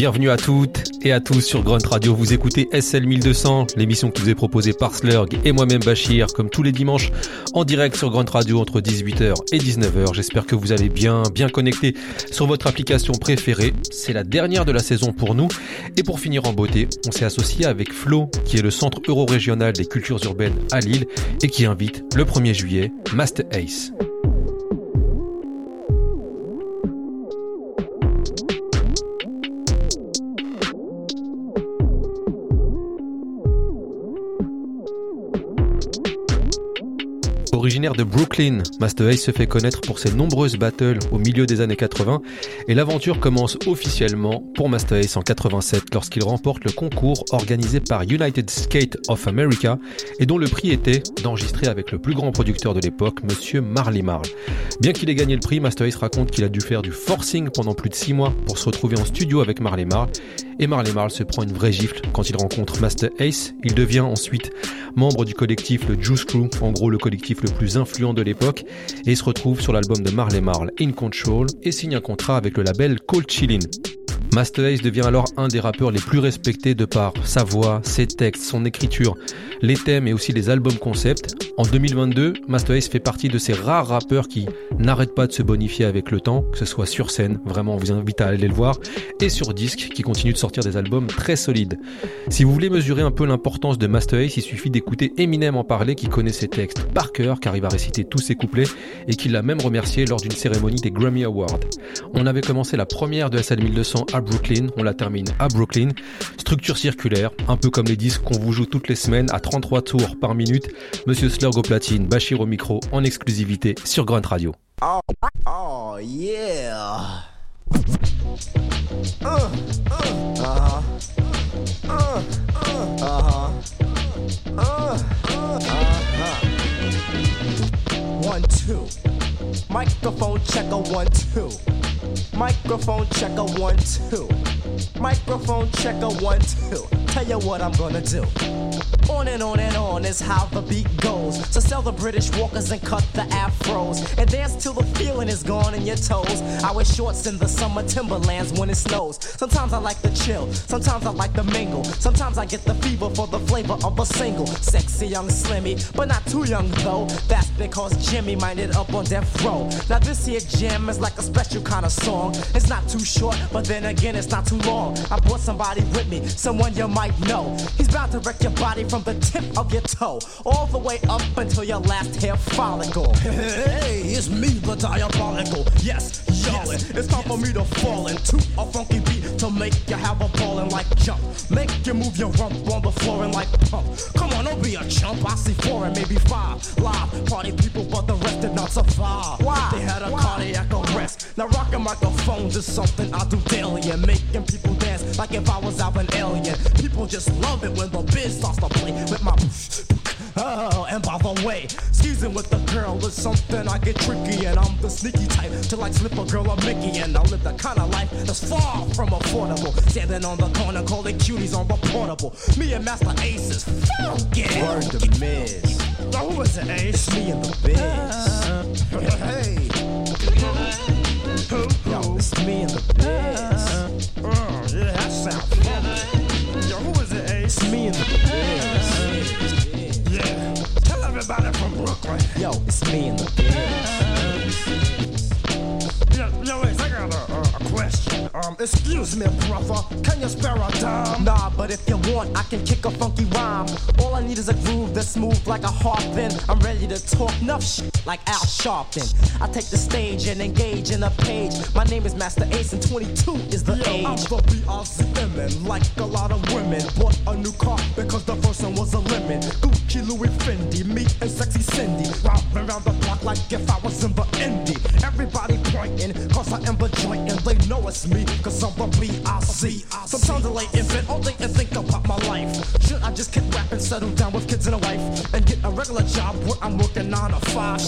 Bienvenue à toutes et à tous sur Grunt Radio. Vous écoutez SL 1200, l'émission qui vous est proposée par Slurg et moi-même Bachir, comme tous les dimanches, en direct sur Grunt Radio entre 18h et 19h. J'espère que vous allez bien, bien connecté sur votre application préférée. C'est la dernière de la saison pour nous. Et pour finir en beauté, on s'est associé avec Flo, qui est le centre euro-régional des cultures urbaines à Lille et qui invite le 1er juillet Master Ace. De Brooklyn, Master Ace se fait connaître pour ses nombreuses battles au milieu des années 80 et l'aventure commence officiellement pour Master Ace en 87 lorsqu'il remporte le concours organisé par United Skate of America et dont le prix était d'enregistrer avec le plus grand producteur de l'époque, monsieur Marley Marl. Bien qu'il ait gagné le prix, Master Ace raconte qu'il a dû faire du forcing pendant plus de 6 mois pour se retrouver en studio avec Marley Marl et Marley Marl se prend une vraie gifle quand il rencontre Master Ace. Il devient ensuite membre du collectif le Juice Crew, en gros le collectif le plus influent de l'époque, et se retrouve sur l'album de Marley Marl In Control et signe un contrat avec le label Cold Chillin'. Master Ace devient alors un des rappeurs les plus respectés de par sa voix, ses textes, son écriture, les thèmes et aussi les albums concept. En 2022, Master Ace fait partie de ces rares rappeurs qui n'arrêtent pas de se bonifier avec le temps, que ce soit sur scène, vraiment on vous invite à aller le voir, et sur disque qui continue de sortir des albums très solides. Si vous voulez mesurer un peu l'importance de Master Ace, il suffit d'écouter Eminem en parler qui connaît ses textes par cœur car il va réciter tous ses couplets et qui l'a même remercié lors d'une cérémonie des Grammy Awards. On avait commencé la première de SL 1200 Brooklyn, on la termine à Brooklyn. Structure circulaire, un peu comme les disques qu'on vous joue toutes les semaines à 33 tours par minute. Monsieur Slurg au platine, Bachir au micro en exclusivité sur Grunt Radio. Microphone checker, one, two. Microphone checker, one, two. Microphone checker, one, two. Tell you what I'm gonna do. On and on and on is how the beat goes. So sell the British walkers and cut the afros. And dance till the feeling is gone in your toes. I wear shorts in the summer timberlands when it snows. Sometimes I like to chill, sometimes I like to mingle. Sometimes I get the fever for the flavor of a single. Sexy young slimmy, but not too young though. That's because Jimmy minded up on death row. Now this here jam is like a special kind of song. It's not too short, but then again it's not too long. I brought somebody with me, someone you might know. He's bound to wreck your body from the tip of your toe, all the way up until your last hair follicle. Hey, it's me, the diabolical. Yes, yo, it's time for me to fall into a funky beat to make you have a ballin' like jump. Make you move your rump on the floor and like pump. Come on, don't be a chump. I see four and maybe five live party people, but the rest did not survive. Why? They had a Why? cardiac arrest. Now rocking microphones is something I do daily and making people dance like if I was out an alien. People just love it when the biz starts to play with my. Oh, and by the way, skeezing with a girl is something I get tricky, and I'm the sneaky type to like slip a girl a Mickey, and I live the kind of life that's far from affordable. Standing on the corner, calling cuties on the portable. Me and Master Ace is funky. Word to Miz. Now who is it, Ace? It's me and the biz. Uh, hey. Who? Yo, it's me and the biz. Oh, uh, uh, yeah, that sounds funky. Yo, who is it, Ace? It's me and the biz. Everybody from Brooklyn. Yo, it's me and the biz. Yo, yo, I got a, a, a question. Um, excuse me, brother. Can you spare a dime? Nah, but if you want, I can kick a funky rhyme. All I need is a groove that's smooth like a harp. Then I'm ready to talk enough shit like Al Sharpton. I take the stage and engage in a page. My name is Master Ace, and 22 is the I'm age. the B-R-Z-M-N, like a lot of women. Bought a new car because the first one was a lemon. Gucci, Louis, Fendi, me and sexy Cindy. Round around the block like if I was in the indie. Everybody pointing, cause I am the joint and they know it's me, cause I'm the B-I-C. Sometimes I lay in bed all day and think about my life. Should I just keep rapping, settle down with kids and a wife, and get a regular job where I'm working nine to five?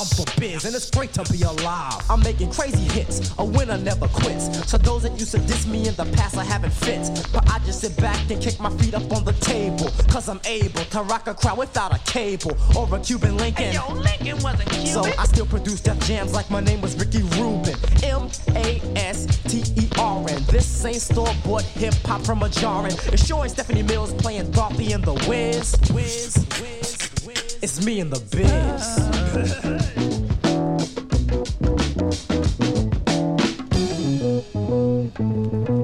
For biz, and it's great to be alive. I'm making crazy hits, a winner never quits. So those that used to diss me in the past, I haven't fit. But I just sit back and kick my feet up on the table. Cause I'm able to rock a crowd without a cable or a Cuban Lincoln. Hey, yo, Lincoln wasn't Cuban. So I still produce Def Jams like my name was Ricky Rubin. M A S T E R N. This ain't store bought hip hop from a jarring. It's sure Stephanie Mills playing Dorothy in the. Wiz, Wiz, Wiz. It's me in the biz.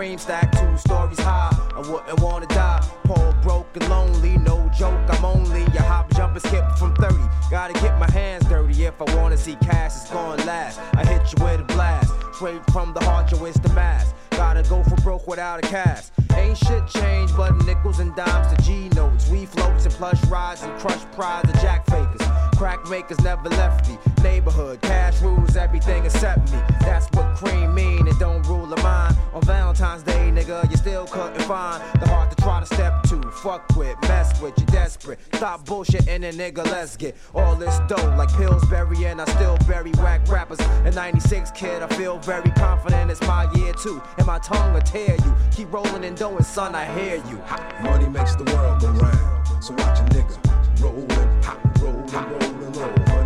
cream stack two stories high. I wouldn't wanna die. Poor, broke and lonely, no joke. I'm only a hop, jump, and skip from 30. Gotta get my hands dirty if I wanna see cash. It's gonna last. I hit you with a blast, straight from the heart. You it's the mass. Gotta go for broke without a cast. Ain't shit changed, but nickels and dimes to G notes. We floats and plush rides and crush prides of jack fakers nigga, you still cut and fine. The heart to try to step to. Fuck with, mess with, you desperate. Stop bullshitting a nigga. let's get all this dough like Pillsbury, and I still bury whack rappers. In 96, kid, I feel very confident it's my year too. And my tongue will tear you. Keep rolling and doing, son, I hear you. Money makes the world go round. So watch a nigga rolling, rolling, rolling, rolling.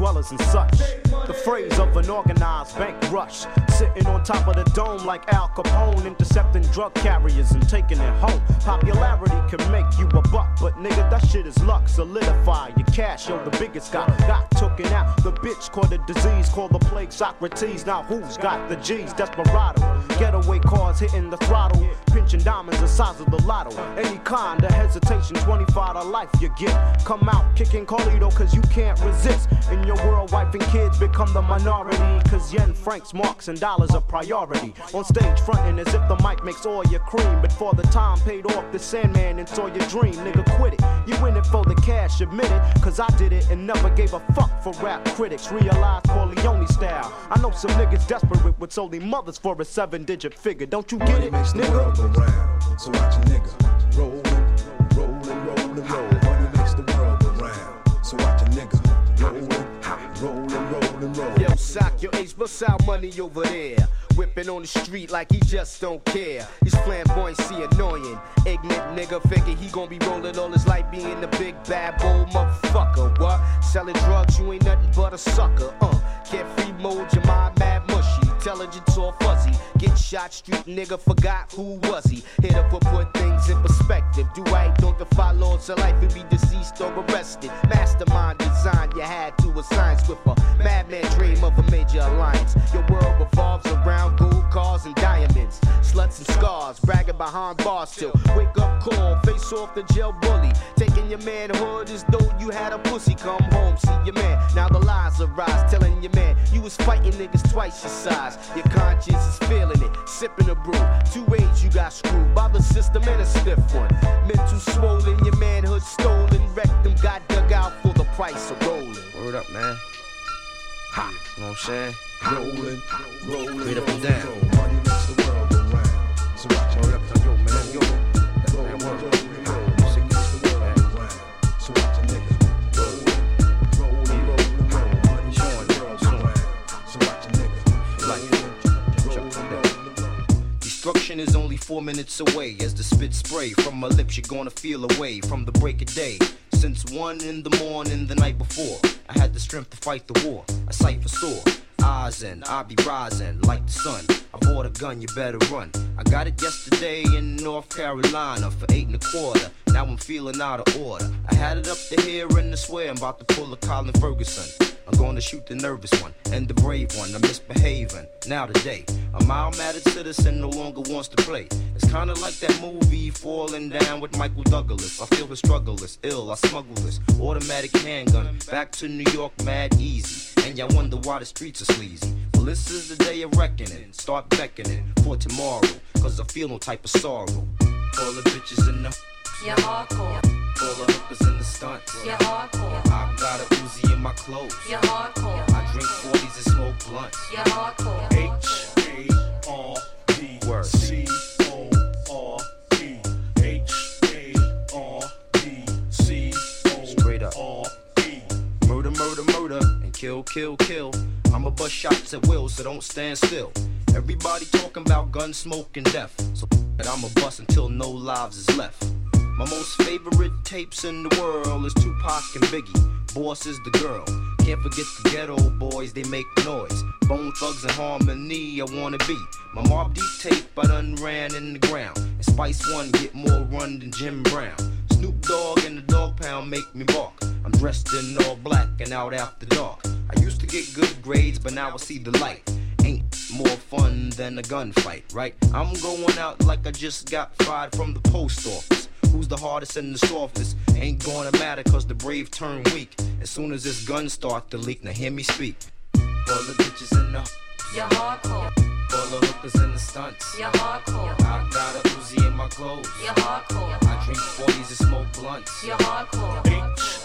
Dwellers and such. The phrase of an organized bank rush. Sitting on top of the dome like Al Capone, intercepting drug carriers and taking it home. Popularity can make you a buck, but nigga, that shit is luck. Solidify your cash, yo, the biggest guy got taken out. The bitch caught a disease called the plague Socrates. Now who's got the G's? Desperado. Getaway cars hitting the throttle, pinching diamonds the size of the lotto. Any kind of hesitation, 25 to life you get. Come out kicking Carlito, cause you can't resist. Your world, wife and kids become the minority. Cause yen, francs, marks, and dollars are priority. On stage fronting as if the mic makes all your cream. But for the time paid off the Sandman and saw your dream, nigga, quit it. You win it for the cash, admit it. Cause I did it and never gave a fuck for rap critics. Realize Corleone style. I know some niggas desperate with only mothers for a seven digit figure. Don't you get it, nigga? So watch a nigga sock your ace, bust out money over there. Whipping on the street like he just don't care. His flamboyancy annoying. Ignorant nigga figure he gon' be rolling all his life being the big bad bold motherfucker. What? Selling drugs, you ain't nothing but a sucker. Uh, carefree mode, your mind mad. Intelligence all fuzzy. Get shot, street nigga forgot who was he. Hit up or put things in perspective. Do right, don't defy laws of life and be deceased or arrested. Mastermind design you had to assign with a madman dream of a major alliance. Your world revolves around gold cars and diamonds. Sluts and scars, bragging behind bars till wake up call, face off the jail bully. Taking your manhood as though you had a pussy. Come home, see your man. Now the lies arise, telling your man you was fighting niggas twice your size. Your conscience is feeling it, sipping a brew. Two ways you got screwed by the system and a stiff one. Mental swollen, your manhood stolen. Rectum got dug out for the price of rolling. Word up, man. Ha, you know what I'm saying? Rolling, rolling, Straight up and down. rolling. Money makes the world Destruction is only four minutes away as the spit spray from my lips. You're gonna feel away from the break of day. Since one in the morning the night before, I had the strength to fight the war. A sight for sore. Eyes and I be rising like the sun. I bought a gun, you better run. I got it yesterday in North Carolina for eight and a quarter. Now I'm feeling out of order. I had it up to here and I swear I'm about to pull a Colin Ferguson. I'm gonna shoot the nervous one and the brave one. I'm misbehaving now today. A mild-mannered citizen no longer wants to play. It's kinda like that movie Falling Down with Michael Douglas. I feel the struggle is ill, I smuggle this automatic handgun back to New York mad easy. And y'all wonder why the streets are sleazy. Well, this is the day of reckoning. Start beckoning for tomorrow, cause I feel no type of sorrow. All the bitches in the Yeah, hardcore. all the hookers in the stunts. Yeah, hardcore. I got a Uzi in my clothes. Yeah, hardcore. I drink 40s and smoke blunts. Yeah, hardcore. H A R D Word. C kill, kill, kill. I'ma bust shots at will, so don't stand still. Everybody talking about gun smoke and death. So that I'ma bust until no lives is left. My most favorite tapes in the world is Tupac and Biggie. Boss is the girl. Can't forget the Geto Boys, they make noise. Bone thugs and harmony, I wanna be. My Mobb Deep tape, I done ran in the ground. And Spice One get more run than Jim Brown. Snoop Dogg and the Dog Pound make me bark. I'm dressed in all black and out after dark. I used to get good grades, but now I see the light. Ain't more fun than a gunfight, right? I'm going out like I just got fired from the post office. Who's the hardest and the softest? Ain't gonna matter cause the brave turn weak. As soon as this gun start to leak, now hear me speak. All the bitches in the, Yeah, hardcore. all the hookers in the stunts. Yeah, hardcore. I got a Uzi in my clothes. Yeah, hardcore. I drink 40s and smoke blunts. Yeah, hardcore. H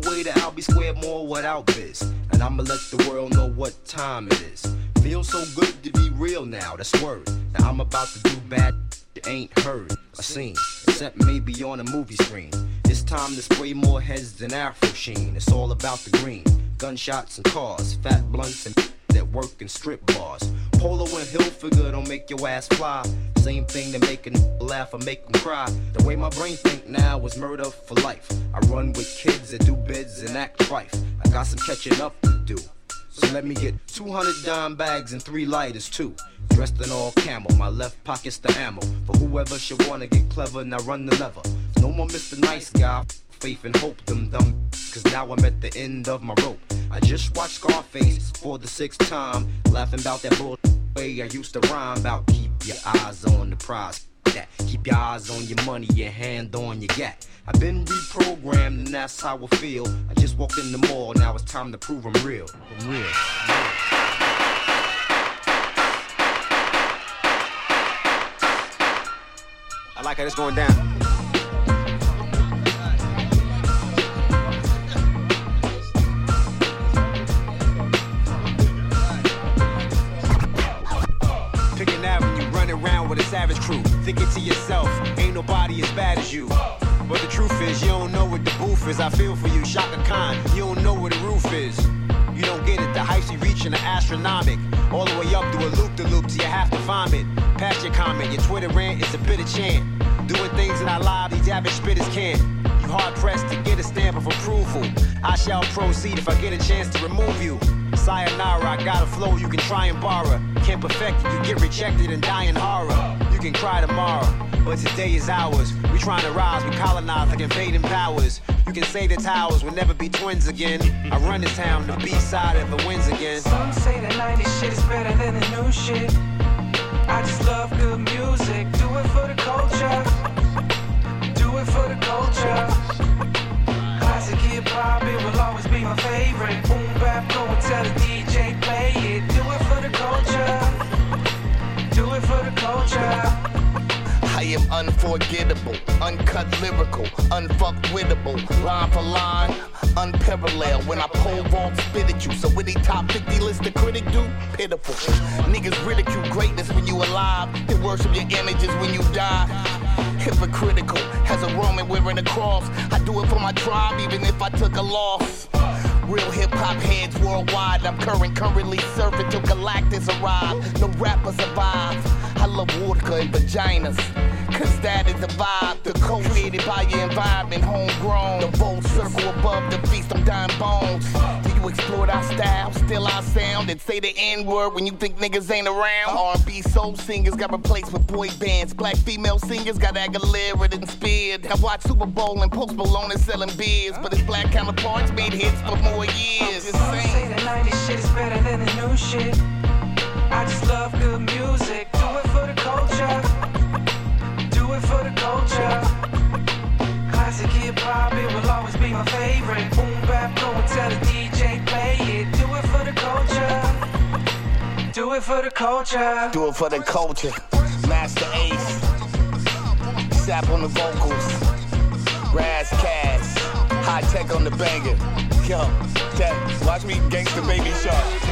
my way to Albee Square Mall without biz. And I'ma let the world know what time it is. Feels so good to be real now, that's word. Now I'm about to do bad you ain't heard or seen, except maybe on a movie screen. It's time to spray more heads than Afro Sheen. It's all about the green. Gunshots and cars, fat blunts and that work in strip bars. Polo and Hilfiger don't make your ass fly. Same thing that make a laugh or make them cry. The way my brain think now is murder for life. I run with kids that do bids and act trife. I got some catching up to do. So let me get 200 dime bags and three lighters too. Dressed in all camel, my left pocket's the ammo. For whoever should wanna get clever, now run the lever. No more Mr. Nice Guy, faith and hope them dumb. Cause now I'm at the end of my rope. I just watched Scarface for the sixth time, laughing about that bull way I used to rhyme about. Keep your eyes on the prize. That keep your eyes on your money, your hand on your gat. I've been reprogrammed and that's how I feel. I just walked in the mall, now it's time to prove I'm real. I'm real. I like how this going down. Around with a savage crew. Thinking to yourself, ain't nobody as bad as you. But the truth is, you don't know what the booth is. I feel for you, Chaka Khan. You don't know where the roof is. You don't get it. The heights you reaching are astronomic. All the way up to a loop to loop till you have to vomit. Pass your comment, your Twitter rant is a bit of chant. Doing things in our live these average spitters can't. You hard pressed to get a stamp of approval. I shall proceed if I get a chance to remove you. Sayonara, I got a flow you can try and borrow. Can't perfect it, you get rejected and die in horror. Can cry tomorrow, but today is ours. We trying to rise, we colonize like invading powers. You can say the towers will never be twins again. I run this town, the B side ever wins again. Some say the 90s shit is better than the new shit. I just love good music. Do it for the culture. Do it for the culture. Classic hip hop, it will always be my favorite. Boom bap, go and tell the DJ play it. Do it for the culture. It for the culture. I am unforgettable, uncut lyrical, unfuckwittable, line for line, unparalleled. When I pole vault, spit at you. So when they top 50 list the critic do, pitiful. Niggas ridicule greatness when you alive, they worship your images when you die. Hypocritical, as a Roman wearing a cross. I do it for my tribe, even if I took a loss. Real hip hop heads worldwide. I'm current, currently serving till Galactus arrive. No rapper survive. I love vodka and vaginas. Cause that is the vibe, the code created by your environment, homegrown. The full circle above the feast, I'm dying bones. You explore our style, still our sound, and say the N word when you think niggas ain't around? R&B soul singers got replaced with boy bands. Black female singers got Aguilera and Speared. I watch Super Bowl and Post Malone selling beers, but his black counterparts made hits for more years. Just Some say saying. the 90s shit is better than the new shit. I just love good music. Do it for the culture. Do it for the culture. Classic hip hop, it will always be my favorite. Boom bap, go and tell the DJ play it. Do it for the culture. Do it for the culture. Do it for the culture. Masta Ace. Sap on the vocals. Raz Cass. High tech on the banger. Yo, that, watch me gangsta baby shark.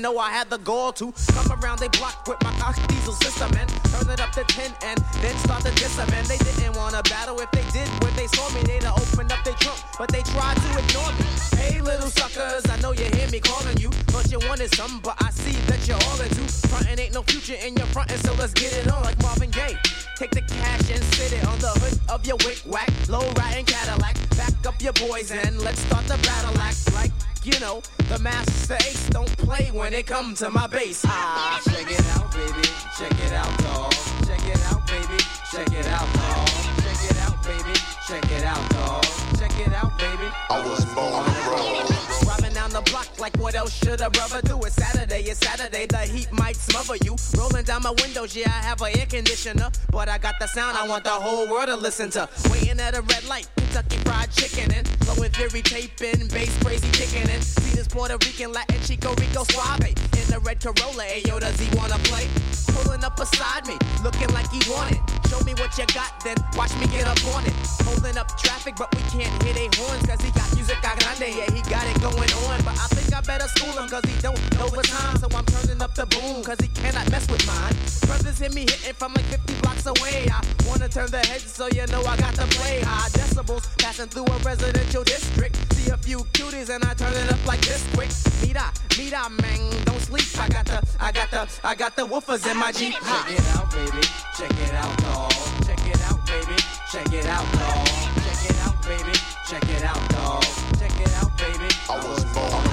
Didn't know I had the gall to come around they block with my cock diesel system and turn it up to 10 and then start to diss them. And they didn't wanna battle if they did when they saw me. They'd have opened up their trunk, but they tried to ignore me. Hey, little suckers, I know you hear me calling you. but you wanted some, but I see that you're all into. Frontin' ain't no future in your frontin', so let's get it on like Marvin Gaye. Take the cash and sit it on the hood of your wick whack, low riding Cadillac. Back up your boys and let's start the battle act like. You know, the master ace don't play when it come to my bass. Ah, check it out, baby. Check it out, dog. Check it out, baby. Check it out, dog. Check it out, baby. Check it out, dog. Check it out, baby. I was born to roll. Down the block like what else should a brother do? It's Saturday, it's Saturday, the heat might smother you. Rolling down my windows, yeah, I have an air conditioner. But I got the sound I want the whole world to listen to. Waiting at a red light, Kentucky fried chicken and flowing fury taping, bass crazy kicking in. See this Puerto Rican, Latin, Chico Rico Suave. In the red Corolla, ayo, does he wanna play? Pulling up beside me, looking like he want it. Show me what you got, then watch me get up on it. Holding up traffic, but we can't hit a horns, cause he got music a grande, yeah, he got it going on. But I think I better school him, cause he don't know the time. So I'm turning up the boom, cause he cannot mess with mine. Brothers hit me hitting from like 50 blocks away. I wanna turn the heads, so you know I got to play high decibels. Passing through a residential district. See a few cuties, and I turn it up like this quick. Mira, mira, man, don't sleep. I got the, I got the, I got the woofers in my Jeep. Check it out, baby. Check it out, dog. Check it out, baby. Check it out, dog. Check it out, baby. Check it out, dog. Check it out, baby. I was born.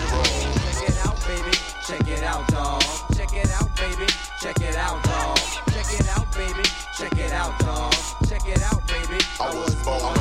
Check it out, baby. Check it out, dog. Check it out, baby. Check it out, dog. Check it out, baby. Check it out, dog. Check it out, baby. I was born to roll. Black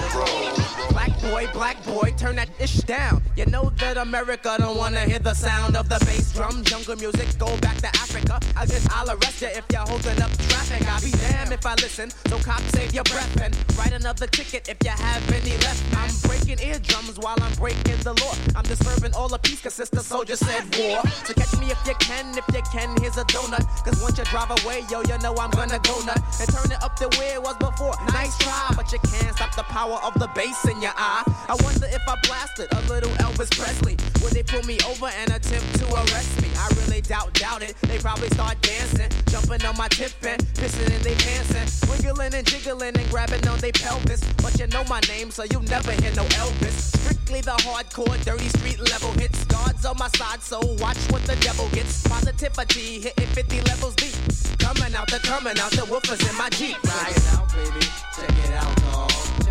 boy, black boy, turn that ish down. You know that America don't wanna hear the sound of the bass drum. Jungle music, go back to Africa. I guess I'll arrest you if you're holding up traffic. I'll be damned if I listen. So cop, save your breath and write another ticket if you have any left. I'm breaking eardrums while I'm breaking the law. I'm disturbing all the peace, cause sister soldier said war. So catch me if you can, if you can, here's a donut. Cause once you drive away, yo, you know I'm gonna go nut. And turn it up the way it was before. Nice try, but you can't stop the power of the bass in your eye. I wonder if I blasted a little Elvis Presley. Would they pull me over and attempt to arrest me? I really doubt, doubt it. They probably start dancing, jumping on my tip and pissing in their pants and wiggling and jiggling and grabbing on their pelvis. But you know my name, so you never hear no Elvis. Strictly the hardcore, dirty street level hits. Guards on my side, so watch what the devil gets. Positivity hitting 50 levels deep. Coming out the coming out the woofers in my Jeep. Check it out, baby. Check it out, dog.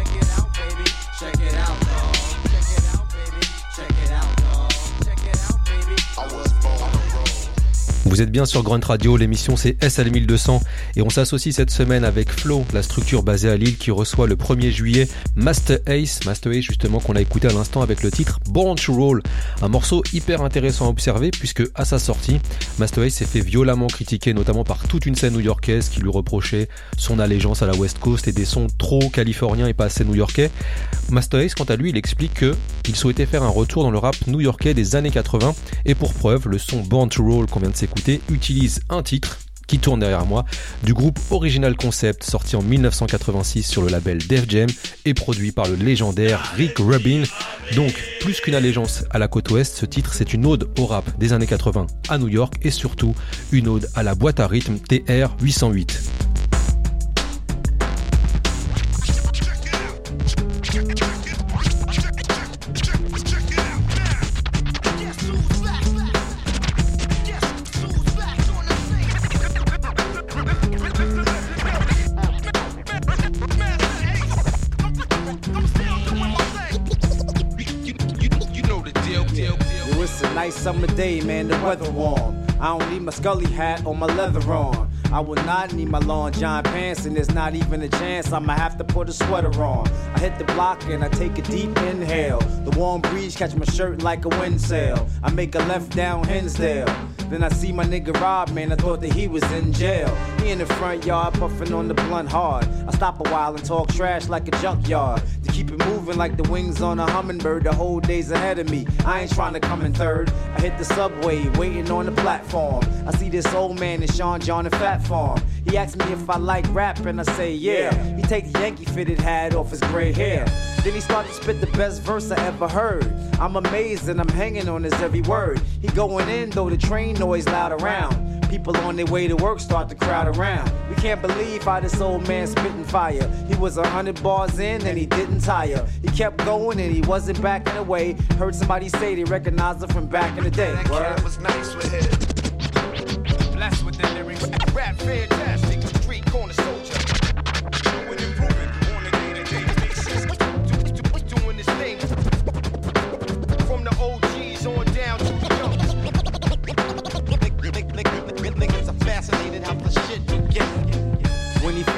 Baby. Check it out, dog. Check it out, baby. Check it out, dog. Check it out, baby. I was born. Vous êtes bien sur Grunt Radio, l'émission c'est SL1200 et on s'associe cette semaine avec Flow, la structure basée à Lille qui reçoit le 1er juillet Master Ace, Master Ace justement qu'on a écouté à l'instant avec le titre Born to Roll, un morceau hyper intéressant à observer puisque à sa sortie, Master Ace s'est fait violemment critiquer notamment par toute une scène new-yorkaise qui lui reprochait son allégeance à la West Coast et des sons trop californiens et pas assez new-yorkais. Master Ace quant à lui il explique que il souhaitait faire un retour dans le rap new-yorkais des années 80 et pour preuve le son Born to Roll qu'on vient de s'écouter utilise un titre qui tourne derrière moi, du groupe Original Concept sorti en 1986 sur le label Def Jam et produit par le légendaire Rick Rubin. Donc, plus qu'une allégeance à la côte ouest, ce titre c'est une ode au rap des années 80 à New York et surtout une ode à la boîte à rythme TR 808. It's a nice summer day, man. The weather warm. I don't need my scully hat or my leather on. I would not need my long john pants, and there's not even a chance I'ma have to put a sweater on. I hit the block and I take a deep inhale. The warm breeze catch my shirt like a wind sail. I make a left down Hinsdale. Then I see my nigga Rob, man. I thought that he was in jail. He in the front yard puffing on the blunt hard. I stop a while and talk trash like a junkyard. Keep it moving like the wings on a hummingbird. The whole day's ahead of me. I ain't trying to come in third. I hit the subway, waiting on the platform. I see this old man in Sean John and Phat Farm. He asked me if I like rap, and I say yeah. He take the Yankee fitted hat off his gray hair. Then he started to spit the best verse I ever heard. I'm amazed and I'm hanging on his every word. He going in though the train noise loud around. People on their way to work start to crowd around. We can't believe how this old man spitting fire. He was a hundred bars in and he didn't tire. He kept going and he wasn't backing away. Heard somebody say they recognized him from back in the day. That cat was nice with it. Blessed with the lyrics. Rap fantastic. Street corner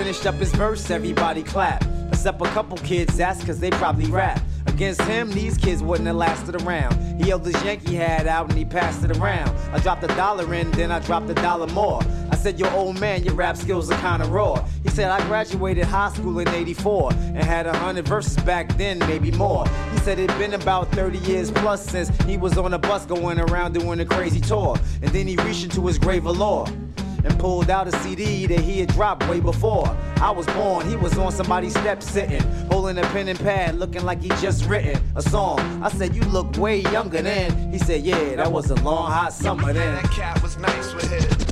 finished up his verse, everybody clapped. Except a couple kids, that's cause they probably rap. Against him, these kids wouldn't have lasted around. He held his Yankee hat out and he passed it around. I dropped a dollar in, then I dropped a dollar more. I said, Yo, old man, your rap skills are kinda raw. He said, I graduated high school in 84 and had a hundred verses back then, maybe more. He said it'd been about 30 years plus since he was on a bus going around doing a crazy tour. And then he reached into his grave of lore and pulled out a CD that he had dropped way before. I was born, he was on somebody's step sitting, holding a pen and pad, looking like he just written a song. I said, You look way younger then. He said, Yeah, that was a long, hot summer then. That cat was nice with his.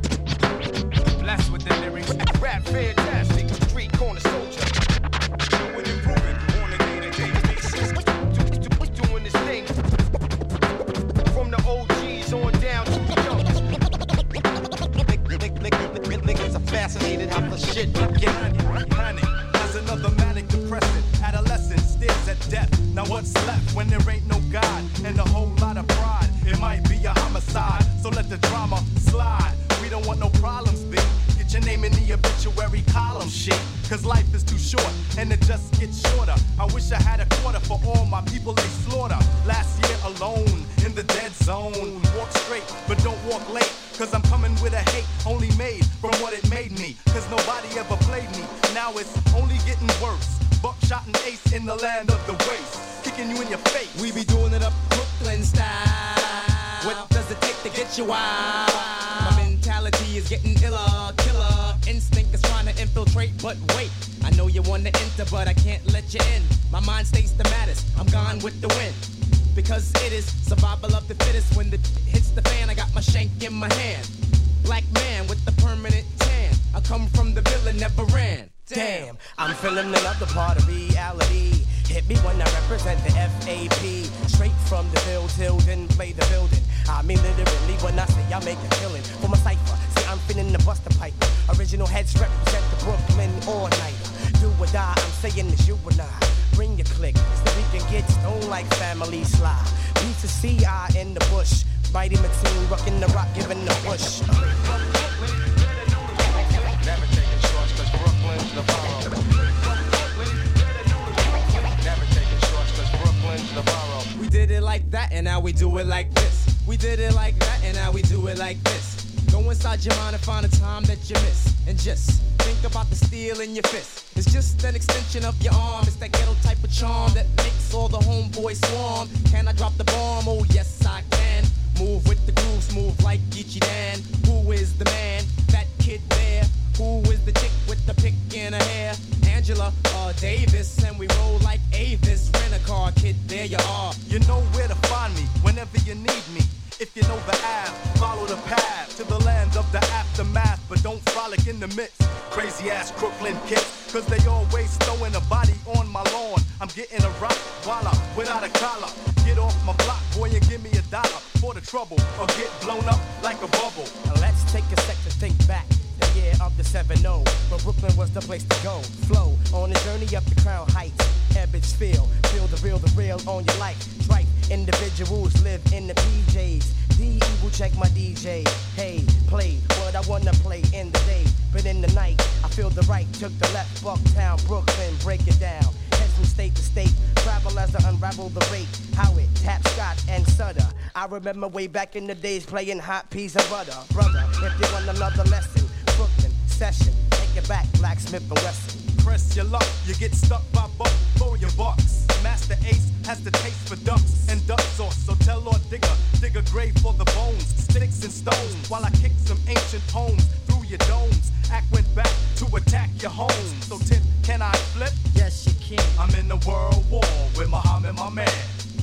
Your arm. It's that ghetto type of charm that makes all the homeboys swarm. Can I drop the bomb? Oh, yes, I can. Move with the groove, smooth like Geechee Dan. Who is the man? That kid there. Who is the chick with the pick in her hair? Angela uh, Davis, and we roll like Avis. Rent a car, kid, there you are. You know where to find me whenever you need me. If you know the Ave, follow the path to the land of the aftermath, but don't frolic in the midst. Crazy ass Crooklyn kids, cause they always throwing a body on my lawn. I'm getting a rock voila without a collar. Get off my block, boy, and give me a dollar for the trouble, or get blown up like a bubble. Now let's take a sec to think back. The year of the 7 0, but Brooklyn was the place to go. Flow on a journey up the crown heights. Ebbets Field, feel the real, the real on your life. Tripe individuals live in the PJs. The evil check my DJ. Hey, play what I wanna play in the day, but in the night I feel the right. Took the left, Bucktown, Brooklyn, break it down. Head from state to state, travel as I unravel the rate. How it tap Scott and Sutter. I remember way back in the days playing hot piece of butter. Brother, if you want another lesson, Brooklyn session, take it back, Blacksmith and Wesson. Press your luck, you get stuck by buck for your bucks. Master Ace has the taste for ducks and duck sauce, so tell Lord Digga, dig a grave for the bones, sticks and stones, while I kick some ancient poems through your domes. Act went back to attack your home. So Tim, can I flip? Yes, you can. I'm in the world war with Muhammad, my man.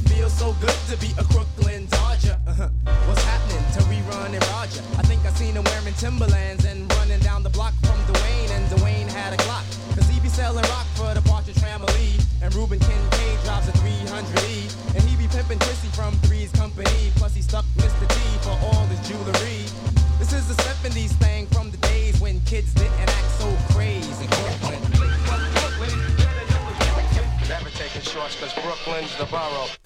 Feels so good to be a Crooklyn Dodger. Uh-huh. What's happening to rerun and Roger? I think I seen him wearing Timberlands and running down the block from Dwayne, and Dwayne had a Glock. Selling rock for the Partridge Family. And Reuben Kincaid drives a 300E. And he be pimping Chrissy from Three's Company. Plus he stuck Mr. T for all his jewelry. This is the 70s thing from the days when kids didn't act so crazy.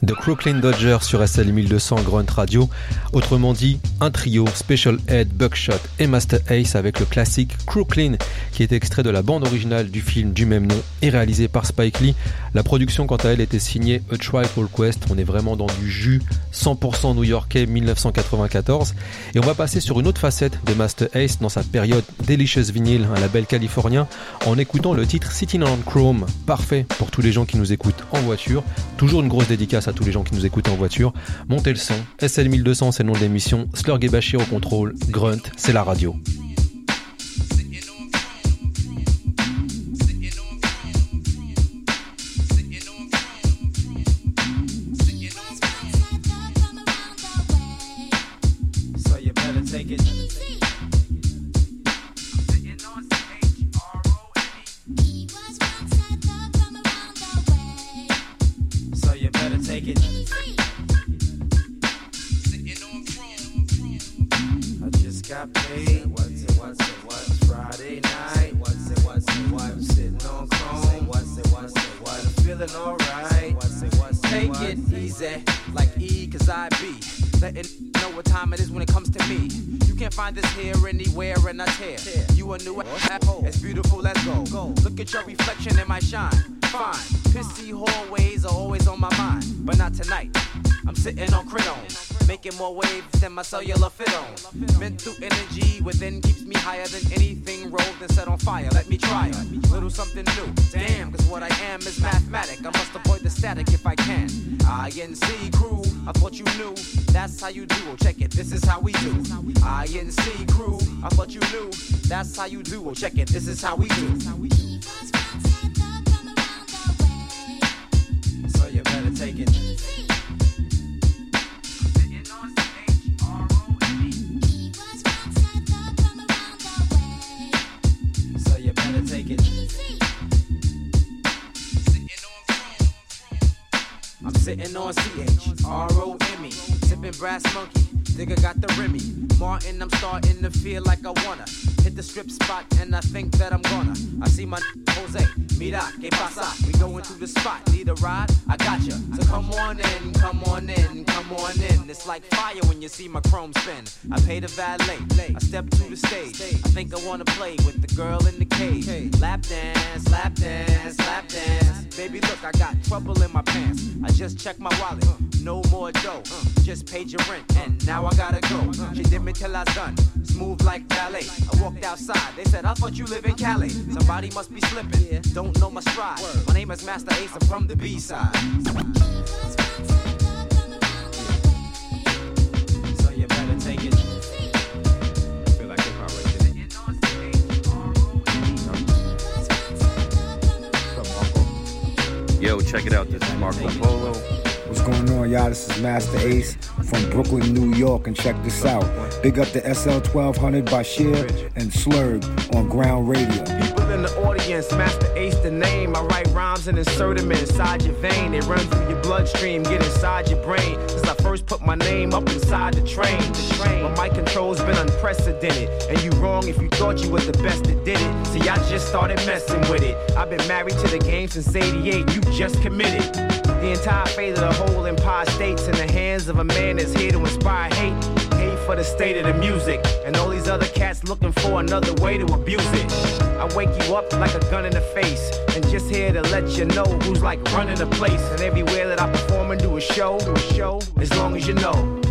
The Crooklyn Dodgers sur SL 1200 Grunt Radio. Autrement dit, un trio Special Ed, Buckshot et Master Ace avec le classique Crooklyn qui est extrait de la bande originale du film du même nom et réalisé par Spike Lee. La production quant à elle était signée A Tribe Called Quest. On est vraiment dans du jus 100% new-yorkais 1994 et on va passer sur une autre facette de Master Ace dans sa période Delicious Vinyl, un label californien, en écoutant le titre Sitting on Chrome. Parfait pour tous les gens qui nous écoutent en voiture. Toujours une grosse dédicace à tous les gens qui nous écoutent en voiture. Montez le son. SL 1200, c'est le nom de l'émission. Slurg et au contrôle. Grunt, c'est la radio. Cellular on. Mental energy within keeps me higher than anything rolled and set on fire. Let me try it. Little something new. Damn, cause what I am is mathematic. I must avoid the static if I can. INC crew, I thought you knew. That's how you do. Check it. This is how we do. INC crew, I thought you knew. That's how you do. Check it. This is how we do. Sitting on CH, R-O-M-E, sipping brass monkey. Nigga got the Remy. Martin, I'm starting to feel like I wanna hit the strip spot, and I think that I'm gonna. I see my Jose, mira, que pasa? We going to the spot, need a ride? I got. So come on in, come on in, come on in. It's like fire when you see my chrome spin. I pay the valet, I step to the stage. I think I wanna play with the girl in the cage. Lap dance, lap dance, lap dance. Baby, look, I got trouble in my pants. I just checked my wallet, no more dough. Just paid your rent, and now I gotta go. She did me till I done, smooth like ballet. I walked outside, they said, I thought you live in Cali. Somebody must be slipping, don't know my stride. My name is Masta Ace, I'm from the B side. So you better take it. Yo, check it out. This is Marco Polo. Going on, y'all? This is Masta Ace from Brooklyn, New York, and check this out. Big up the SL 1200 by Bashir and Slurg on Grünt Radio. People in the audience, Masta Ace the name. I write rhymes and insert them inside your vein. They run through your bloodstream, get inside your brain. Since I first put my name up inside the train. The train. My mic control's been unprecedented. And you wrong if you thought you was the best that did it. See, I just started messing with it. I've been married to the game since 88. You just committed. The entire fate of the whole empire states in the hands of a man that's here to inspire hate. Hate for the state of the music. And all these other cats looking for another way to abuse it. I wake you up like a gun in the face. And just here to let you know who's like running the place. And everywhere that I perform and do a show, do a show, as long as you know.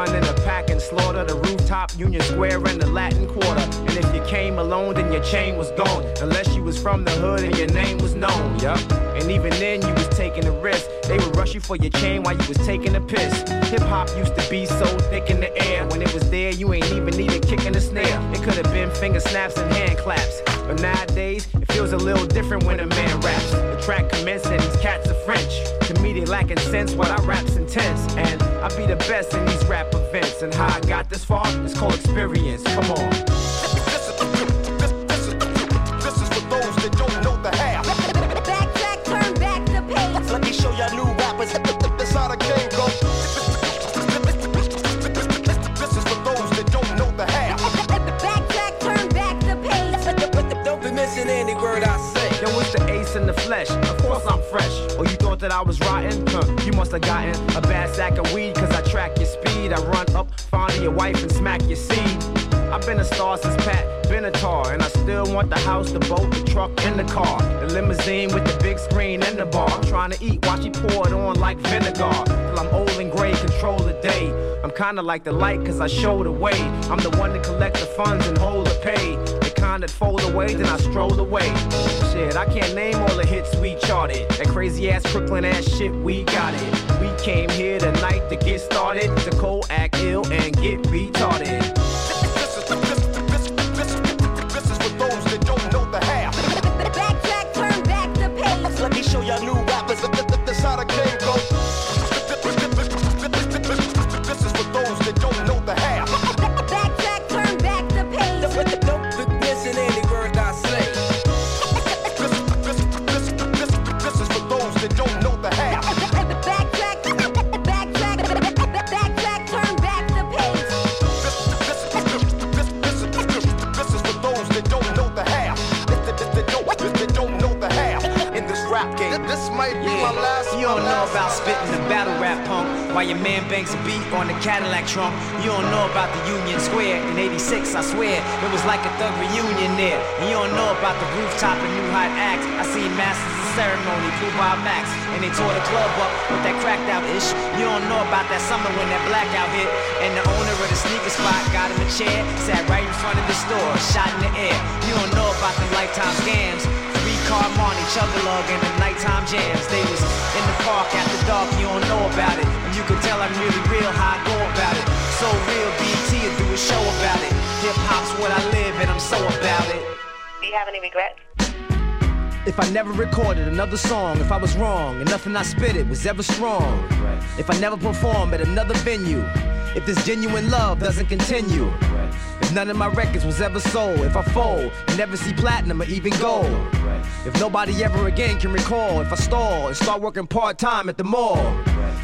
Run in a pack and slaughter the rooftop, Union Square, and the Latin Quarter. And if you came alone, then your chain was gone. Unless you was from the hood and your name was known. Yup. And even then, you was taking a risk. They would rush you for your chain while you was taking a piss. Hip hop used to be so thick in the air. When it was there, you ain't even need a kick in the snare. It could have been finger snaps and hand claps. But nowadays, it feels a little different when a man raps. The track commences cats are French. To me, lacking sense while I rap's intense. And I be the best in these rap events. And how I got this far, it's called experience. Come on. This is for those that don't know the half. Backtrack, turn back the page. Let me show y'all new rappers. That's how the game go. This is for those that don't know the half. Backtrack, turn back the page. Don't be missing any word I say. Yo, it's the ace in the flesh. Of course I'm fresh. Or you that I was rotten? Huh, you must have gotten a bad sack of weed, cause I track your speed. I run up, find your wife, and smack your seed. I've been a star since Pat Benatar, and I still want the house, the boat, the truck, and the car. The limousine with the big screen and the bar. I'm trying to eat, watch it pour it on like vinegar. Till I'm old and gray, control the day. I'm kinda like the light, cause I show the way. I'm the one to collect the funds and hold the pay. That fold away, then I stroll away. Shit, I can't name all the hits we charted. That crazy ass Brooklyn ass shit, we got it. We came here tonight to get started, to co act ill and get retarded. 86, I swear. It was like a thug reunion there. And you don't know about the rooftop and new hot acts. I seen Masters of Ceremony, Blue by Max, and they tore the club up with that cracked out ish. You don't know about that summer when that blackout hit. And the owner of the sneaker spot got him a chair, sat right in front of the store, shot in the air. You don't know about the lifetime scams. Three car Marnie, Chug-a-Lug, and the nighttime jams. They was in the park after dark, you don't know about it. And you can tell I'm really real how I go about it. So real, BT will do a show about it. Hip hop's what I live, and I'm so about it. Do you have any regrets? If I never recorded another song, if I was wrong and nothing I spit it was ever strong, if I never perform at another venue, if this genuine love doesn't continue, if none of my records was ever sold, if I fold and never see platinum or even gold, if nobody ever again can recall, if I stall and start working part time at the mall,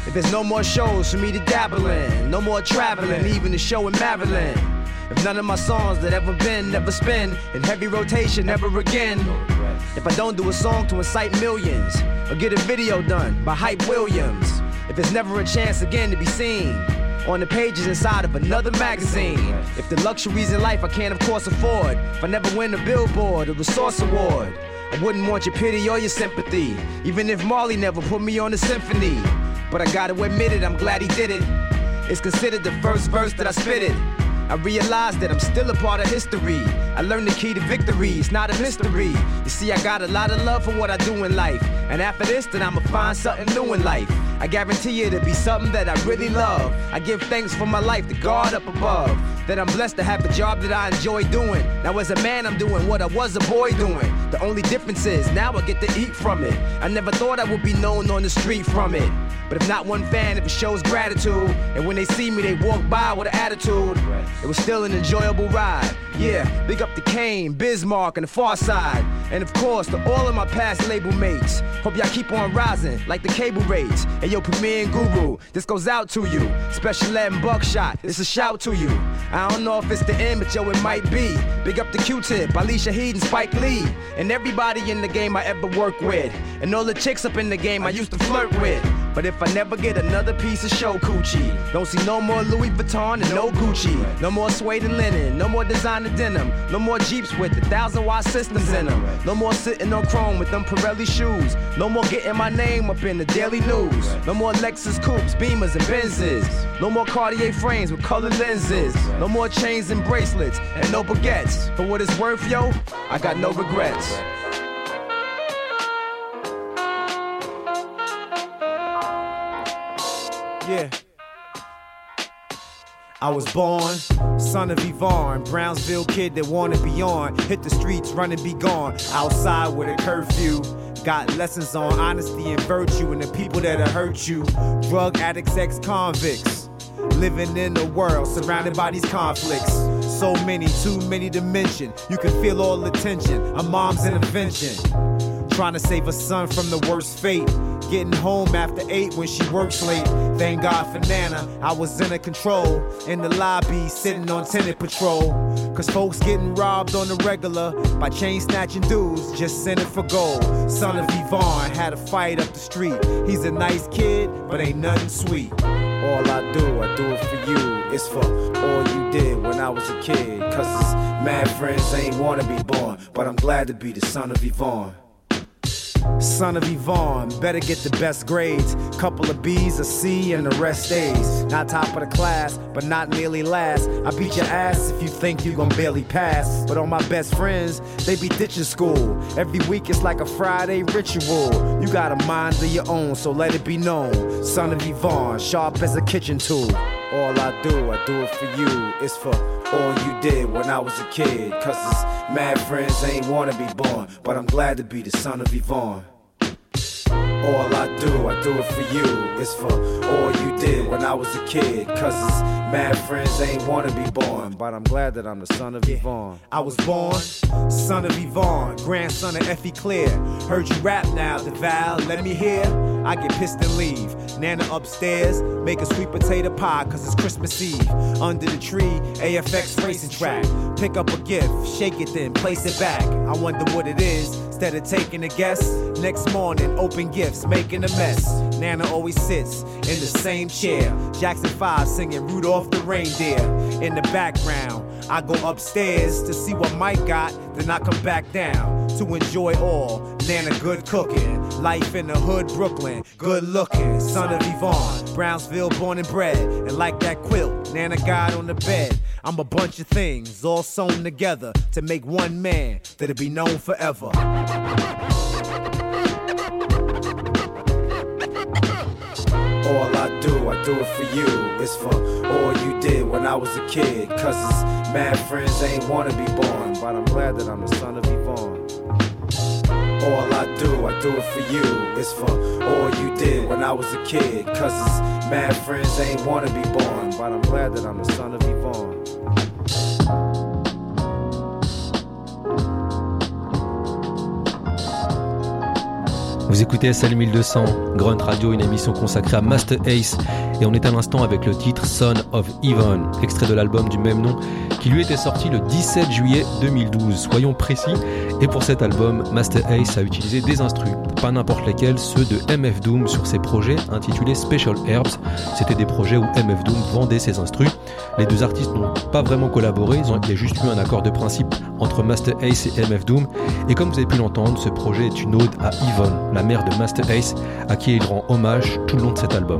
if there's no more shows for me to dabble in, no more traveling, even the show in Maryland. If none of my songs that ever been, never spin in heavy rotation ever again. If I don't do a song to incite millions or get a video done by Hype Williams. If there's never a chance again to be seen on the pages inside of another magazine. If the luxuries in life I can't of course afford. If I never win a Billboard or a Source Award. I wouldn't want your pity or your sympathy, even if Marley never put me on the symphony. But I gotta admit it, I'm glad he did it. It's considered the first verse that I spitted. I realized that I'm still a part of history. I learned the key to victory, it's not a mystery. You see, I got a lot of love for what I do in life. And after this, then I'ma find something new in life. I guarantee you it'll be something that I really love. I give thanks for my life to God up above. That I'm blessed to have a job that I enjoy doing. Now, as a man, I'm doing what I was a boy doing. The only difference is now I get to eat from it. I never thought I would be known on the street from it. But if not one fan, if it shows gratitude, and when they see me, they walk by with an attitude, it was still an enjoyable ride. Yeah, big up to Kane, Biz Mark, and the Far Side. And of course, to all of my past label mates. Hope y'all keep on rising like the cable rates. And yo, Premier and Guru, this goes out to you. Special Ed and Buckshot, it's a shout to you. I don't know if it's the end, but yo, it might be. Big up to Q-Tip, Alicia Keys, and Spike Lee. And everybody in the game I ever worked with. And all the chicks up in the game I used to flirt with. But if I never get another piece of show coochie, don't see no more Louis Vuitton and no Gucci. No more suede and linen, no more designer denim, no more Jeeps with a thousand watt systems in them. No more sitting on chrome with them Pirelli shoes. No more getting my name up in the daily news. No more Lexus coupes, Beamers, and Benzes. No more Cartier frames with colored lenses. No more chains and bracelets and no baguettes. For what it's worth, yo, I got no regrets. Yeah. I was born, son of Yvonne, Brownsville kid that wanted beyond. Hit the streets, run and be gone. Outside with a curfew. Got lessons on honesty and virtue and the people that'll hurt you. Drug addicts, ex convicts. Living in a world surrounded by these conflicts. So many, too many to mention. You can feel all the tension. A mom's intervention. Trying to save a son from the worst fate. Getting home after eight when she works late. Thank God for Nana, I was in her control. In the lobby, sitting on tenant patrol. Cause folks getting robbed on the regular by chain snatching dudes, just sent it for gold. Son of Yvonne had a fight up the street. He's a nice kid, but ain't nothing sweet. All I do, I do it for you. It's for all you did when I was a kid. Cause mad friends ain't wanna be born. But I'm glad to be the son of Yvonne. Son of Yvonne, better get the best grades. Couple of B's, a C, and the rest A's. Not top of the class, but not nearly last. I beat your ass if you think you gon' barely pass. But all my best friends, they be ditching school. Every week it's like a Friday ritual. You got a mind of your own, so let it be known. Son of Yvonne, sharp as a kitchen tool. All I do, I do it for you. It's for all you did when I was a kid. Cause his mad friends ain't wanna be born. But I'm glad to be the son of Yvonne. All I do, I do it for you. It's for all you did when I was a kid. Cause his mad friends ain't wanna be born. But I'm glad that I'm the son of Yvonne. I was born, son of Yvonne, grandson of Effie Clear. Heard you rap now, DeVal, let me hear. I get pissed and leave. Nana upstairs, make a sweet potato pie, cause it's Christmas Eve. Under the tree, AFX racing track. Pick up a gift, shake it then, place it back. I wonder what it is. Instead of taking a guess, next morning, open gifts, making a mess. Nana always sits in the same chair. Jackson 5 singing Rudolph the Reindeer. In the background, I go upstairs to see what Mike got, then I come back down to enjoy all. Nana good cooking, life in the hood, Brooklyn, good looking. Son of Yvonne, Brownsville born and bred. And like that quilt, Nana got on the bed. I'm a bunch of things all sewn together to make one man that'll be known forever. All I do, I do it for you. It's for all you did when I was a kid. Cause his mad friends ain't wanna be born. But I'm glad that I'm the son of Yvonne. All I do, I do it for you. It's for all you did when I was a kid. Cause his mad friends ain't wanna be born. But I'm glad that I'm the son of Yvonne. Vous écoutez SL 1200, Grunt Radio, une émission consacrée à Master Ace, et on est à l'instant avec le titre Son of Yvonne, extrait de l'album du même nom, qui lui était sorti le 17 juillet 2012. Soyons précis, et pour cet album, Master Ace a utilisé des instrus, pas n'importe lesquels, ceux de MF Doom sur ses projets intitulés Special Herbs. C'était des projets où MF Doom vendait ses instrus. Les deux artistes n'ont pas vraiment collaboré, il y a juste eu un accord de principe entre Master Ace et MF Doom. Et comme vous avez pu l'entendre, ce projet est une ode à Yvonne, la mère de Master Ace, à qui il rend hommage tout le long de cet album.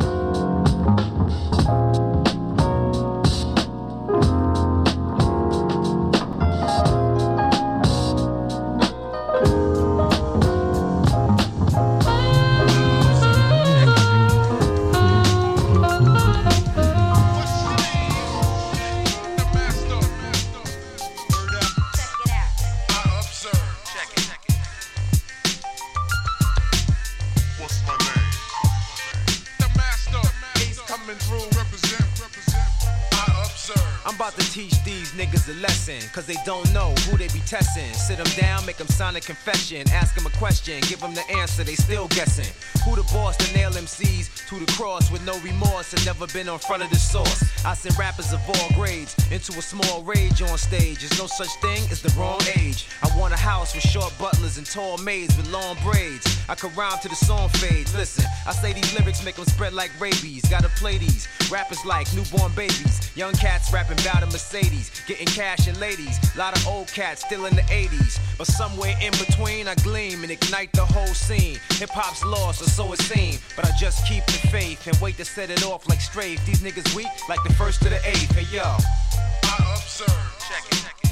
Cause they don't know who they be testing. Sit them down, make them sign a confession, ask them a question, give them the answer, they still guessing. Who the boss, the nail MCs to the cross with no remorse and never been on front of the source. I send rappers of all grades into a small rage on stage. There's no such thing as the wrong age. I want a house with short butlers and tall maids with long braids. I could rhyme to the song fades. Listen, I say these lyrics make them spread like rabies. Gotta play these rappers like newborn babies. Young cats rapping about a Mercedes, getting cash and ladies. Lot of old cats still in the 80s. But somewhere in between, I gleam and ignite the whole scene. Hip hop's lost, or so it seems. But I just keep the faith and wait to set it off like strafe. These niggas weak like the first to the eighth. Hey yo. I observe. Check it. What's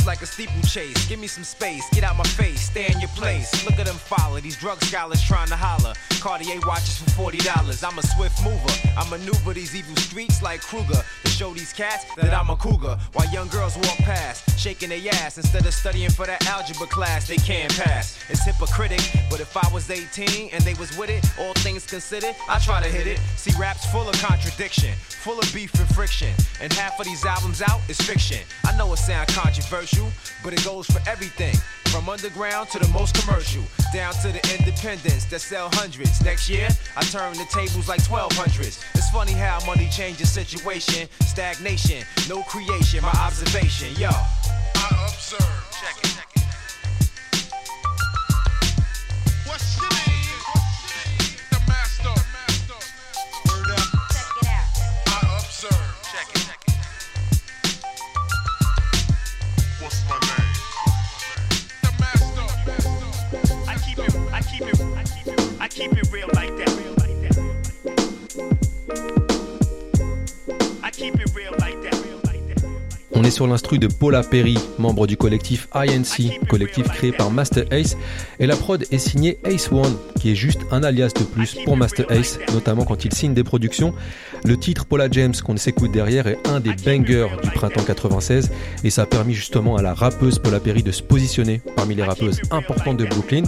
like a steeplechase. Give me some space, get out my face, stay in your place. Look at them follow, these drug scholars trying to holler. Cartier watches for $40. I'm a swift mover. I maneuver these evil streets like Kruger to show these cats that I'm a cougar. While young girls walk past, shaking their ass instead of studying for that algebra class they can't pass. It's hypocritic, but if I was 18 and they was with it, all things considered, I try to hit it. See, rap's full of contradiction, full of beef and friction, and half of these albums out is fiction. I know it sound controversial, but it goes for everything. From underground to the most commercial, down to the independents that sell hundreds. Next year, I turn the tables like 1200s. It's funny how money changes situation, stagnation, no creation, my observation, yo. I observe. Check it, check it. Sur l'instru de Paula Perry, membre du collectif INC, collectif créé par Master Ace, et la prod est signée Ace One, qui est juste un alias de plus pour Master Ace, notamment quand il signe des productions. Le titre Paula James qu'on s'écoute derrière est un des bangers du printemps 96, et ça a permis justement à la rappeuse Paula Perry de se positionner parmi les rappeuses importantes de Brooklyn.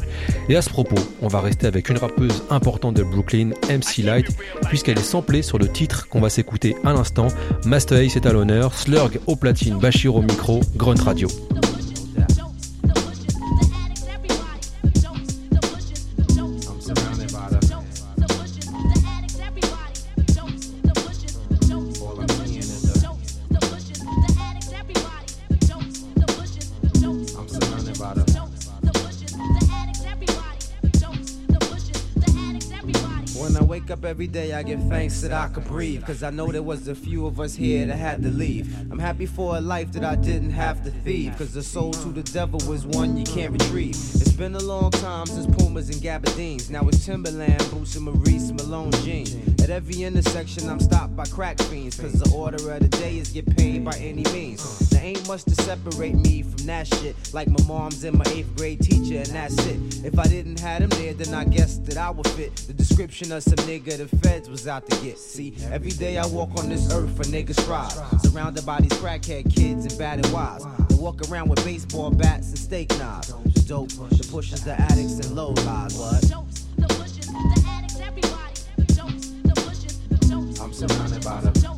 Et à ce propos, on va rester avec une rappeuse importante de Brooklyn, MC Light, puisqu'elle est samplée sur le titre qu'on va s'écouter à l'instant. Master Ace est à l'honneur, Slurg au platine, Bashir au micro, Grunt Radio. Every day, I give thanks that I could breathe. Cause I know there was a few of us here that had to leave. I'm happy for a life that I didn't have to thieve. Cause the soul to the devil was one you can't retrieve. It's been a long time since Pumas and Gabardines. Now it's Timberland, Boots and Maurice Malone jeans. At every intersection, I'm stopped by crack fiends. Cause the order of the day is get paid by any means. Ain't much to separate me from that shit. Like my mom's and my eighth grade teacher, and that's it. If I didn't have them there, then I guess that I would fit the description of some nigga the feds was out to get. See, every day I walk on this earth for niggas strive. Surrounded by these crackhead kids and battered wives. They walk around with baseball bats and steak knives. The dope, the pushers, the addicts, and low lives. What? I'm surrounded by the.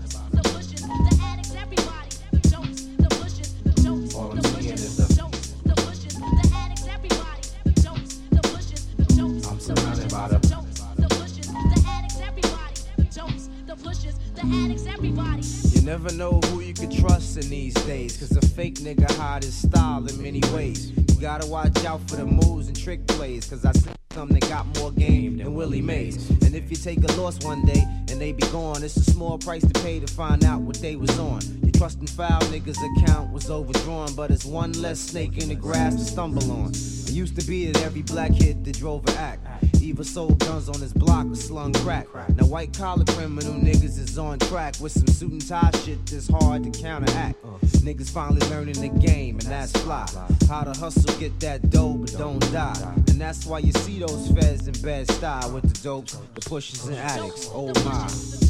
You never know who you can trust in these days. Cause a fake nigga hide his style in many ways. You gotta watch out for the moves and trick plays. Cause I see some that got more game than Willie Mays. And if you take a loss one day and they be gone, it's a small price to pay to find out what they was on. Your trust and foul niggas' account was overdrawn, but it's one less snake in the grass to stumble on. It used to be that every black kid that drove an act either sold guns on his block or slung crack. Now white collar criminal niggas is on track with some suit and tie shit that's hard to counteract. Niggas finally learning the game, and that's fly. How to hustle, get that dough, but don't die. And that's why you see those feds in bed style with the dopes, the pushers and addicts. Oh my.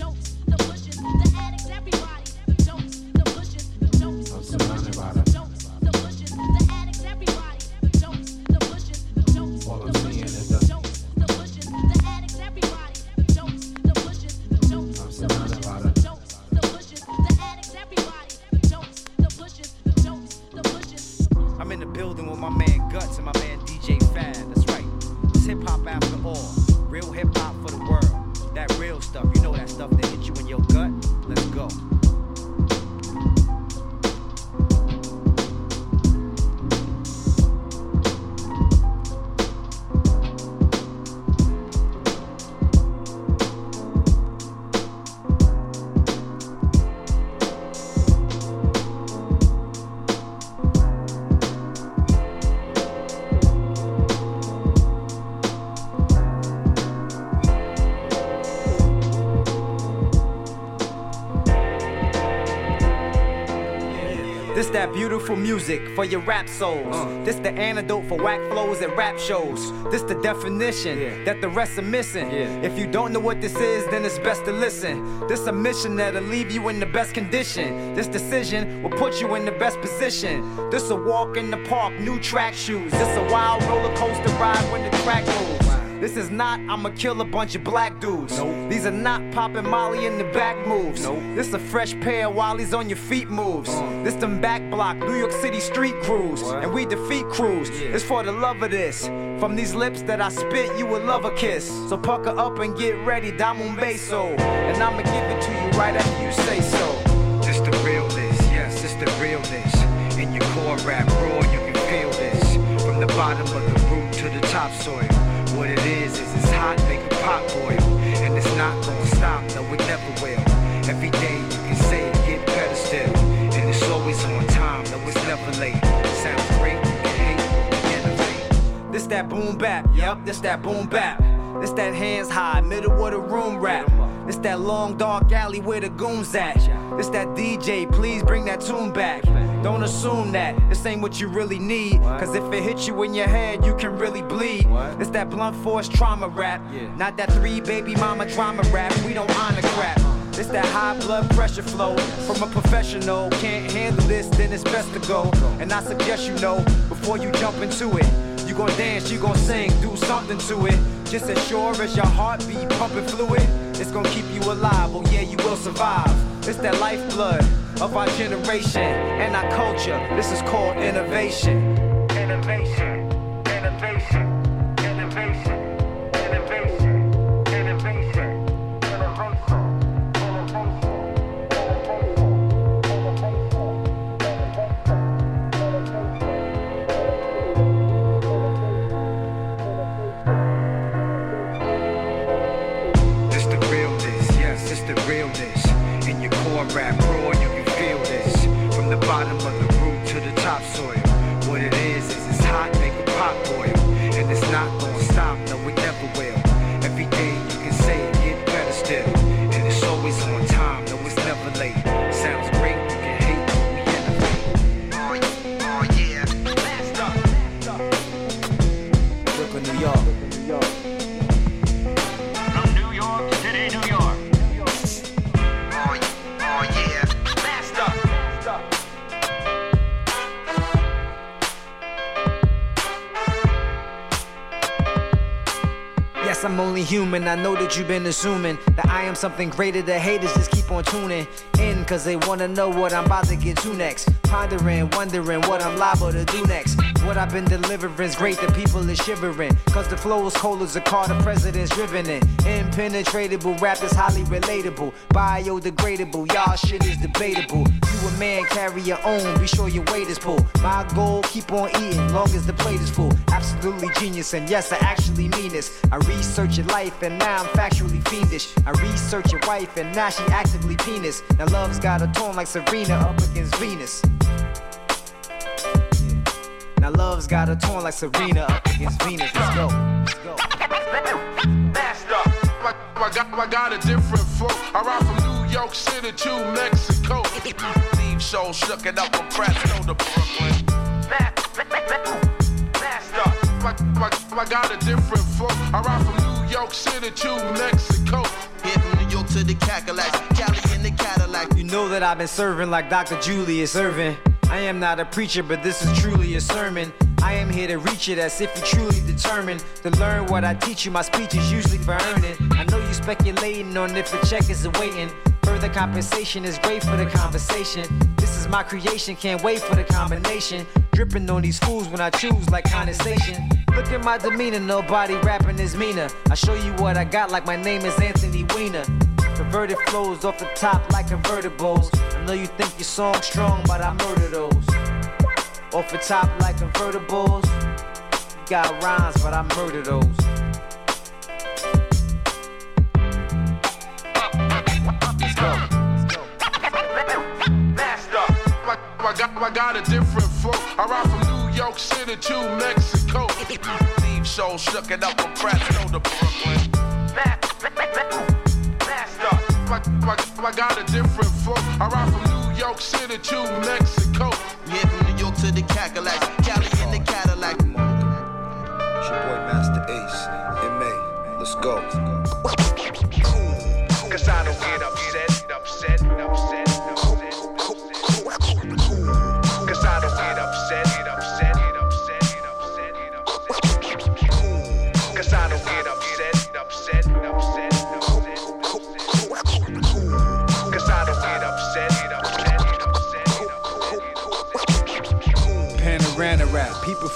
Beautiful music for your rap souls. Uh. This the antidote for whack flows and rap shows. This the definition that the rest are missing. If you don't know what this is, then it's best to listen. This a mission that'll leave you in the best condition. This decision will put you in the best position. This a walk in the park, new track shoes. This a wild roller coaster ride when the track moves. This is not I'ma kill a bunch of black dudes. These are not popping Molly in the back moves. This a fresh pair of Wallies on your feet moves. Uh-huh. This them back block New York City street crews. And we defeat crews. It's for the love of this. From these lips that I spit, you will love a kiss. So pucker up and get ready, Damun Beso. And I'ma give it to you right after you say so. This the realness, yes, this the realness. In your core rap raw, you can feel this. From the bottom of the root to the topsoil. What it is, is it's hot, make a pot boil. And it's not gonna stop, no, it never will. Every day you can say it, get better still. And it's always on time, no, it's never late. Sounds great, hate. This that boom bap, yep, this that boom bap. This that hands high, middle of the room rap. This that long dark alley where the goons at. This that DJ, please bring that tune back. Don't assume that this ain't what you really need. Cause if it hits you in your head, you can really bleed. It's that blunt force trauma rap. Not that three baby mama drama rap. We don't honor crap. It's that high blood pressure flow from a professional. Can't handle this, then it's best to go. And I suggest you know before you jump into it. You gon' dance, you gon' sing, do something to it. Just as sure as your heartbeat pumping fluid, it's gon' keep you alive. Oh yeah, you will survive. It's that lifeblood of our generation and our culture. This is called innovation. Innovation. Human. I know that you've been assuming that I am something greater. The haters just keep on tuning in because they want to know what I'm about to get to next. Pondering, wondering what I'm liable to do next. What I've been delivering's great, the people is shivering. Cause the flow is cold as a car, the president's driven in. Impenetrable, rap is highly relatable. Biodegradable, y'all shit is debatable. You a man, carry your own, be sure your weight is full. My goal, keep on eating, long as the plate is full. Absolutely genius, and yes, I actually mean this. I research your life, and now I'm factually fiendish. I research your wife, and now she actively penis. Now love's got a tone like Serena up against Venus. Now love's got a tone like Serena up against Venus. Let's go. Let's go. I, got, I got a different flow. I ride from New York City to Mexico. Leave so shook it up from Fresno to Brooklyn. I, I, I got a different flow. I ride from New York City to Mexico. Here from New York to the Cadillacs, Cali in the Cadillac. You know that I've been serving like Dr. Julius Erving. I am not a preacher, but this is truly a sermon. I am here to reach it as if you're truly determined to learn what I teach you. My speech is usually for earning. I know you speculating on if the check is awaiting. Further compensation is great for the conversation. This is my creation, can't wait for the combination. Dripping on these fools when I choose like condensation. Look at my demeanor, nobody rapping is meaner. I show you what I got like my name is Anthony Weiner. Perverted flows off the top like convertibles. I know you think your song strong, but I murder those. Off the top like convertibles. Got rhymes, but I murder those. I, I, got, I got a different flow. I ride from New York City to Mexico. Leave so shook it up from Fresno to Brooklyn. I, I, I got a different folk. I ride from New York City to Mexico. Yeah, from New York to the Cadillacs, Cali in the Cadillac. It's your boy Masta Ace in May. Let's go. Cause I don't get upset, upset,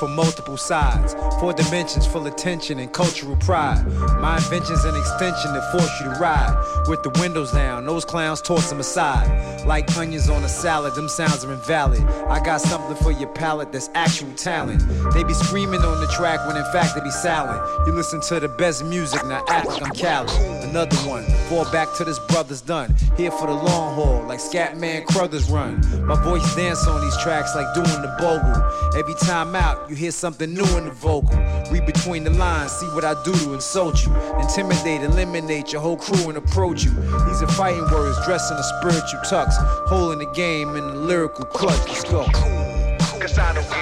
from multiple sides. Four dimensions full of tension and cultural pride. My invention's an extension that force you to ride. With the windows down, those clowns toss them aside. Like onions on a salad, them sounds are invalid. I got something for your palate that's actual talent. They be screaming on the track when in fact they be silent. You listen to the best music, now act like I'm callous. Another one, fall back to this brother's done. Here for the long haul, like Scatman Crothers run. My voice dance on these tracks like doing the bogle. Every time out, you hear something new in the vocal. Read between the lines, see what I do to insult you. Intimidate, eliminate your whole crew and approach you. These are fighting words dressed in a spiritual Holding the game in the lyrical clutch. Let's go. Cause I don't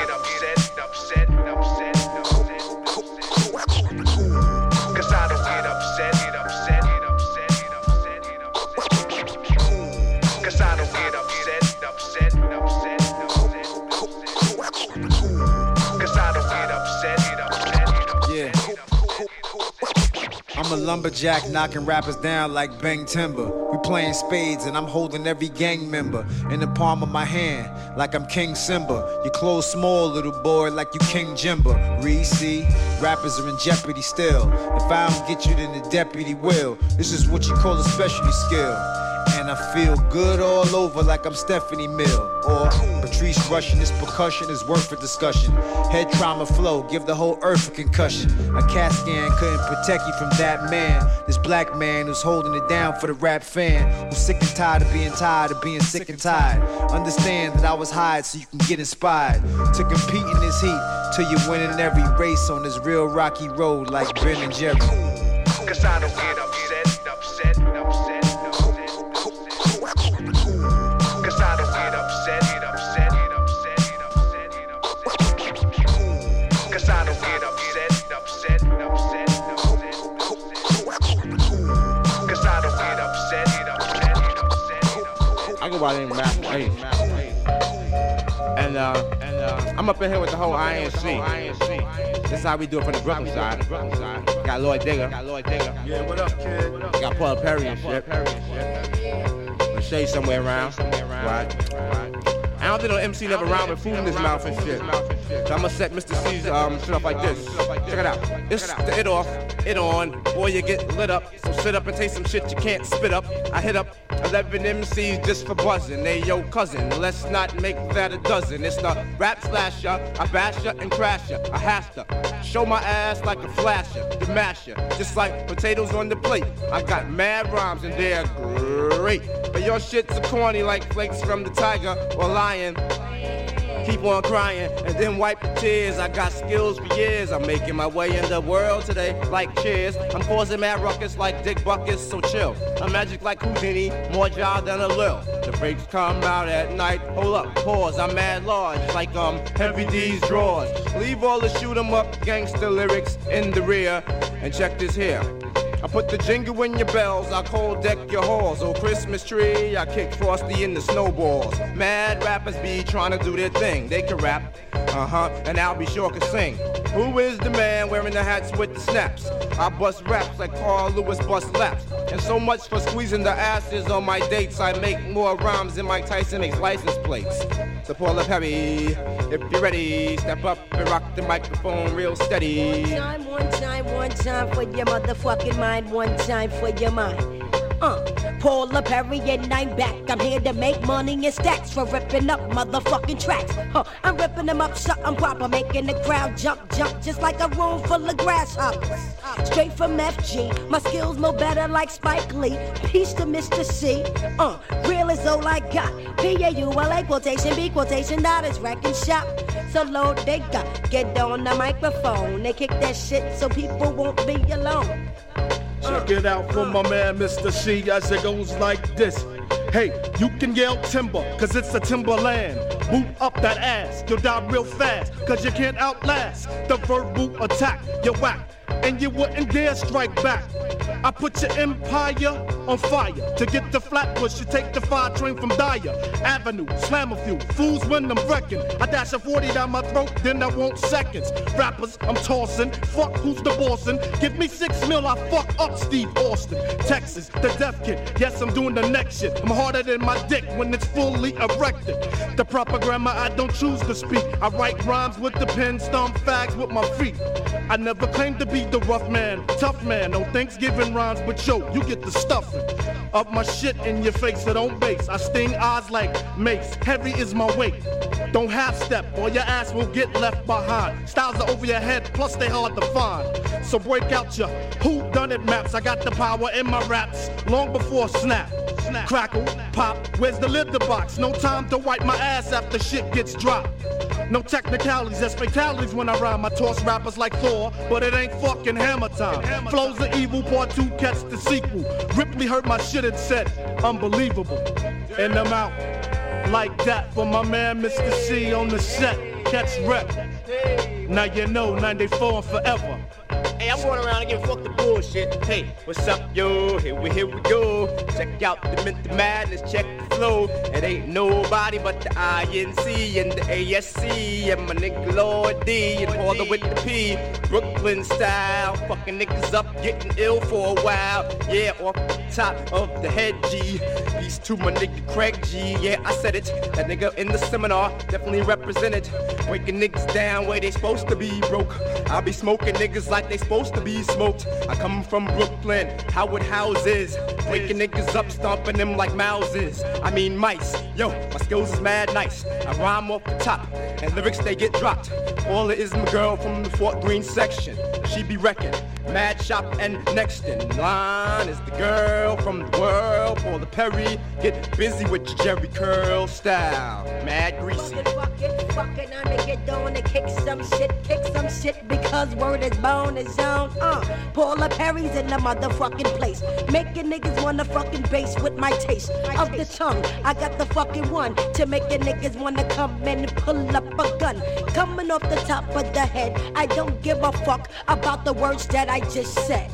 lumberjack knocking rappers down like Bang Timber. We playing spades and I'm holding every gang member in the palm of my hand like I'm King Simba. You clothes small, little boy, like you King Jimba. Reese, rappers are in jeopardy still. If I don't get you, then the deputy will. This is what you call a specialty skill. And I feel good all over like I'm Stephanie Mill or Patrice Rushen. This percussion is worth a discussion. Head trauma flow, give the whole earth a concussion. A CAT scan couldn't protect you from that man. This black man who's holding it down for the rap fan. Who's sick and tired of being tired of being sick and tired. Understand that I was hired so you can get inspired to compete in this heat till you're winning every race on this real rocky road like Ben and Jerry. Cause I don't get upset, upset, upset. I go by the name of Masta Ace. And uh, and uh, I'm up in here with the whole INC. This is how we do it from the Brooklyn side. Got Lord Digga. Got Lord Digga. Yeah, what up, kid? Got Paul Perry and shit. Leschea somewhere around. Right. I don't think no MC never around with food in his mouth and shit. So I'm gonna set Mr. C's um, shit up like this. Check it out. It's the it off, it on. Boy, you get lit up. So sit up and taste some shit you can't spit up. I hit up 11 MCs just for buzzing. They yo cousin. Let's not make that a dozen. It's the rap slasher. I bash ya and crash ya. I have to show my ass like a flasher, the masher. Just like potatoes on the plate. I got mad rhymes and they're great. But your shit's a corny like flakes from the tiger or lion. Keep on crying and then wipe the tears. I got skills for years. I'm making my way in the world today like cheers. I'm causing mad ruckus like Dick Butkus, so chill. I'm magic like Houdini, more jaw than a lil. The breaks come out at night. Hold up, pause. I'm mad large like um Heavy D's drawers. Leave all the shoot 'em up gangster lyrics in the rear and check this here. I put the jingle in your bells, I cold deck your halls. Oh, Christmas tree, I kick Frosty in the snowballs. Mad rappers be trying to do their thing. They can rap, uh huh, and I'll be sure can sing. Who is the man wearing the hats with the snaps? I bust raps like Carl Lewis bust laps. And so much for squeezing the asses on my dates. I make more rhymes than Mike Tyson makes license plates. So Paula Perry, if you're ready, step up and rock the microphone real steady. One Time, one time, one time for your motherfucking mind, one time for your mind. Uh, Paula Perry and I'm back. I'm here to make money in stacks for ripping up motherfucking tracks. Huh, I'm ripping them up, something proper, making the crowd jump, jump just like a room full of grasshoppers. Straight from FG, my skills no better like Spike Lee. Peace to Mr. C. Uh, real is all I got. P-A-U-L-A quotation, B quotation, that is wrecking shop. So low they got, get on the microphone. They kick that shit so people won't be alone. Check it out for my man Mr. C as it goes like this. Hey, you can yell timber, cause it's a timberland. Boot up that ass, you'll die real fast, cause you can't outlast the verbal attack. You're whack, and you wouldn't dare strike back. I put your empire on fire. To get to Flatbush, you take the fire train from Dyre Avenue. Slam a few fools when I'm wrecking. I dash a 40 down my throat, then I want seconds. Rappers, I'm tossing. Fuck who's the bossin'? Give me six mil, I fuck up Steve Austin. Texas, the death kid. Yes, I'm doing the next shit. I'm harder than my dick when it's fully erected. The proper grammar, I don't choose to speak. I write rhymes with the pen, stomp fags with my feet. I never claimed to be the rough man, tough man. No Thanksgiving rhymes, but yo, you get the stuffing. Up my shit in your face, so don't base. I sting odds like mace. Heavy is my weight. Don't half step, or your ass will get left behind. Styles are over your head, plus they hard to find. So break out your who done it maps. I got the power in my raps long before snap. Crackle, pop, where's the litter box? No time to wipe my ass after shit gets dropped. No technicalities, that's fatalities when I rhyme. I toss rappers like Thor, but it ain't fucking hammer time. Flows the evil, part two, catch the sequel. Ripley heard my shit and said, unbelievable. And I'm out like that for my man Mr. C on the set. Catch rep. Now you know 94 and forever. Hey, I'm going around again, fuck the bullshit. Hey, what's up, yo? Here we, here we go. Check out the mental madness, check the flow. It ain't nobody but the INC and the ASC and my nigga Lord D and all the with the P. Brooklyn style, fucking niggas up, getting ill for a while. Yeah, off the top of the head G. Peace to my nigga Craig G. Yeah, I said it. That nigga in the seminar definitely represented. Breaking niggas down where they supposed to be broke. I be smoking niggas like they supposed to be smoked. I come from Brooklyn, Howard houses. Waking niggas up, stomping them like mouses. I mean mice. Yo, my skills is mad nice. I rhyme off the top, and lyrics they get dropped. All it is my girl from the Fort Greene section. She be wrecking. Mad Shop and next in line is the girl from the world. Paula Perry, get busy with your Jheri Curl style. Mad greasy. Fucking, fucking, I'ma get on and kick some shit, kick some shit because word is bone is zone. Uh, Paula Perry's in the motherfucking place, making niggas wanna fucking bass with my taste of the tongue. I got the fucking one to make the niggas wanna come and pull up a gun. Coming off the top of the head, I don't give a fuck about the words that I just said.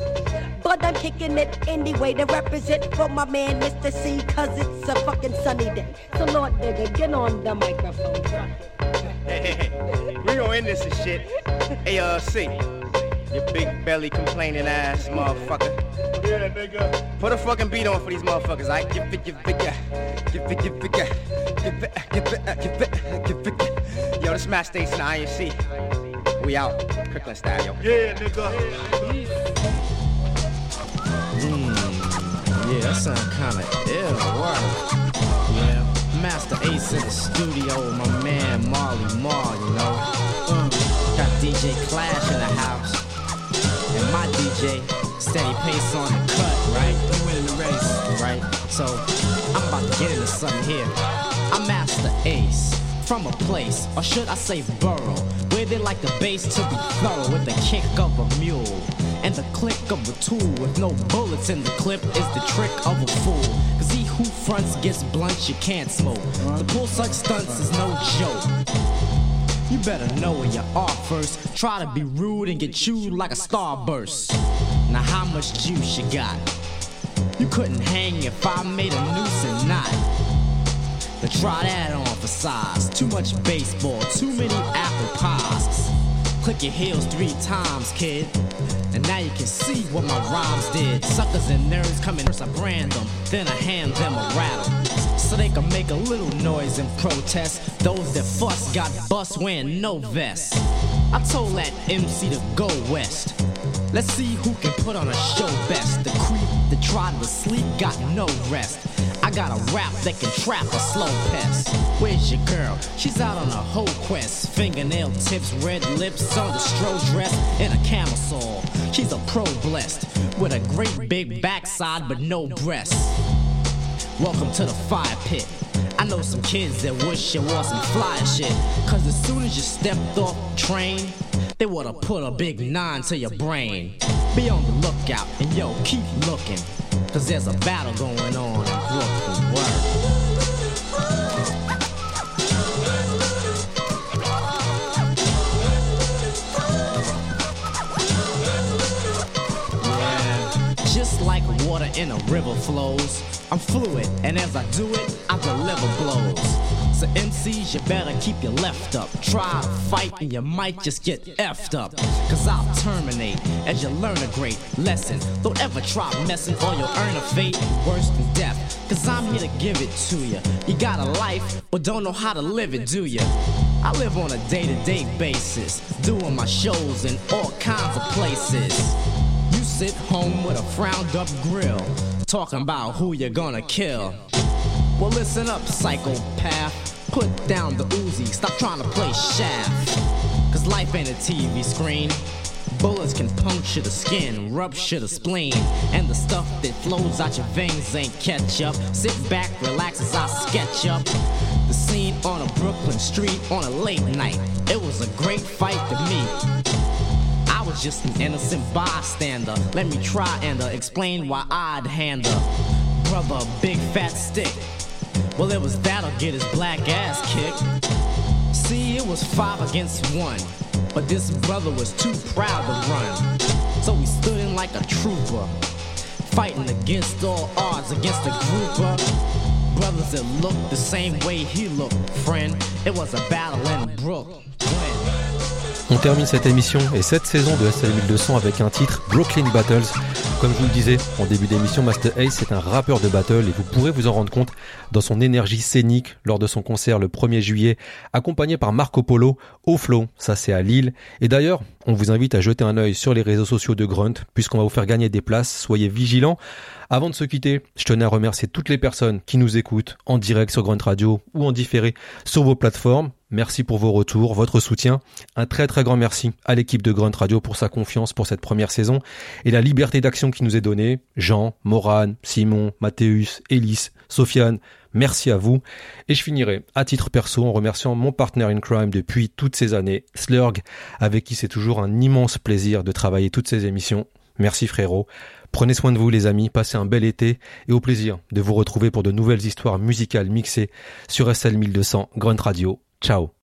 But I'm kicking it anyway to represent for my man Mr. Cee, cause it's a fucking sunny day. So Lord Digga, get on the microphone. Hey, hey, hey. We gon' end this and shit. Hey, uh, C. You big belly complaining ass motherfucker. Yeah, nigga. Put a fucking beat on for these motherfuckers, I give it, give it, yeah. Give it, give it, yeah. Give it, give it, give it, give it, yeah. Yo, this is Matt Station INC. We out. Kirkland style, yo. Yeah, nigga. Yeah, that sound kinda ill, right? Yeah, Masta Ace in the studio, my man Marley Marl, you know. Mm. Got DJ Clash in the house. And my DJ, steady pace on the cut, right? I'm winning the race. Right? So, I'm about to get into something here. I'm Masta Ace. From a place, or should I say borough, where they like the bass to be thorough with the kick of a mule. And the click of a tool with no bullets in the clip is the trick of a fool. Cause he who fronts gets blunt, you can't smoke. To pull such stunts is no joke. You better know where you are first. Try to be rude and get chewed like a starburst. Now, how much juice you got? You couldn't hang if I made a noose and knot. But try that on Too much baseball, too many apple pies. Click your heels three times, kid. And now you can see what my rhymes did. Suckers and nerds come in first, I brand them, then I hand them a rattle. So they can make a little noise and protest. Those that fuss got bust wearing no vest. I told that MC to go west. Let's see who can put on a show best. The creep that tried to sleep got no rest. Got a rap that can trap a slow pest. Where's your girl? She's out on a whole quest. Fingernail tips, red lips on the stro dress, and a camisole. She's a pro blessed with a great big backside but no breasts. Welcome to the fire pit. I know some kids that wish it wasn't fly as shit. Cause as soon as you stepped off train, they would've put a big nine to your brain. Be on the lookout and yo, keep looking. Cause there's a battle going on in a river flows. I'm fluid, and as I do it, I deliver blows. So MCs, you better keep your left up. Try to fight and you might just get effed up. Cause I'll terminate as you learn a great lesson. Don't ever try messing or you'll earn a fate worse than death. Cause I'm here to give it to you. You got a life, but don't know how to live it, do you? I live on a day to day basis, doing my shows in all kinds of places. You sit home with a frowned up grill, talking about who you're gonna kill. Well, listen up, psychopath. Put down the Uzi, stop trying to play shaft. Cause life ain't a TV screen. Bullets can puncture the skin, rupture the spleen, and the stuff that flows out your veins ain't ketchup. Sit back, relax as I sketch up the scene on a Brooklyn street on a late night. It was a great fight to me. I was just an innocent bystander. Let me try and uh, explain why I'd hand a brother a big fat stick. Well, it was that'll get his black ass kicked. See, it was five against one, but this brother was too proud to run. So he stood in like a trooper, fighting against all odds against a grouper. Brothers that looked the same way he looked, friend. It was a battle in Brooklyn. On termine cette émission et cette saison de SL 1200 avec un titre Brooklyn Battles. Comme je vous le disais en début d'émission, Master Ace est un rappeur de battle et vous pourrez vous en rendre compte dans son énergie scénique lors de son concert le 1er juillet, accompagné par Marco Polo au Flow, ça c'est à Lille. Et d'ailleurs, on vous invite à jeter un œil sur les réseaux sociaux de Grunt puisqu'on va vous faire gagner des places, soyez vigilants. Avant de se quitter, je tenais à remercier toutes les personnes qui nous écoutent en direct sur Grunt Radio ou en différé sur vos plateformes. Merci pour vos retours, votre soutien. Un très très grand merci à l'équipe de Grunt Radio pour sa confiance pour cette première saison et la liberté d'action qui nous est donnée. Jean, Moran, Simon, Mathéus, Elise, Sofiane, merci à vous. Et je finirai à titre perso en remerciant mon partner in crime depuis toutes ces années, Slurg, avec qui c'est toujours un immense plaisir de travailler toutes ces émissions. Merci frérot. Prenez soin de vous les amis, passez un bel été et au plaisir de vous retrouver pour de nouvelles histoires musicales mixées sur SL 1200 Grunt Radio. Ciao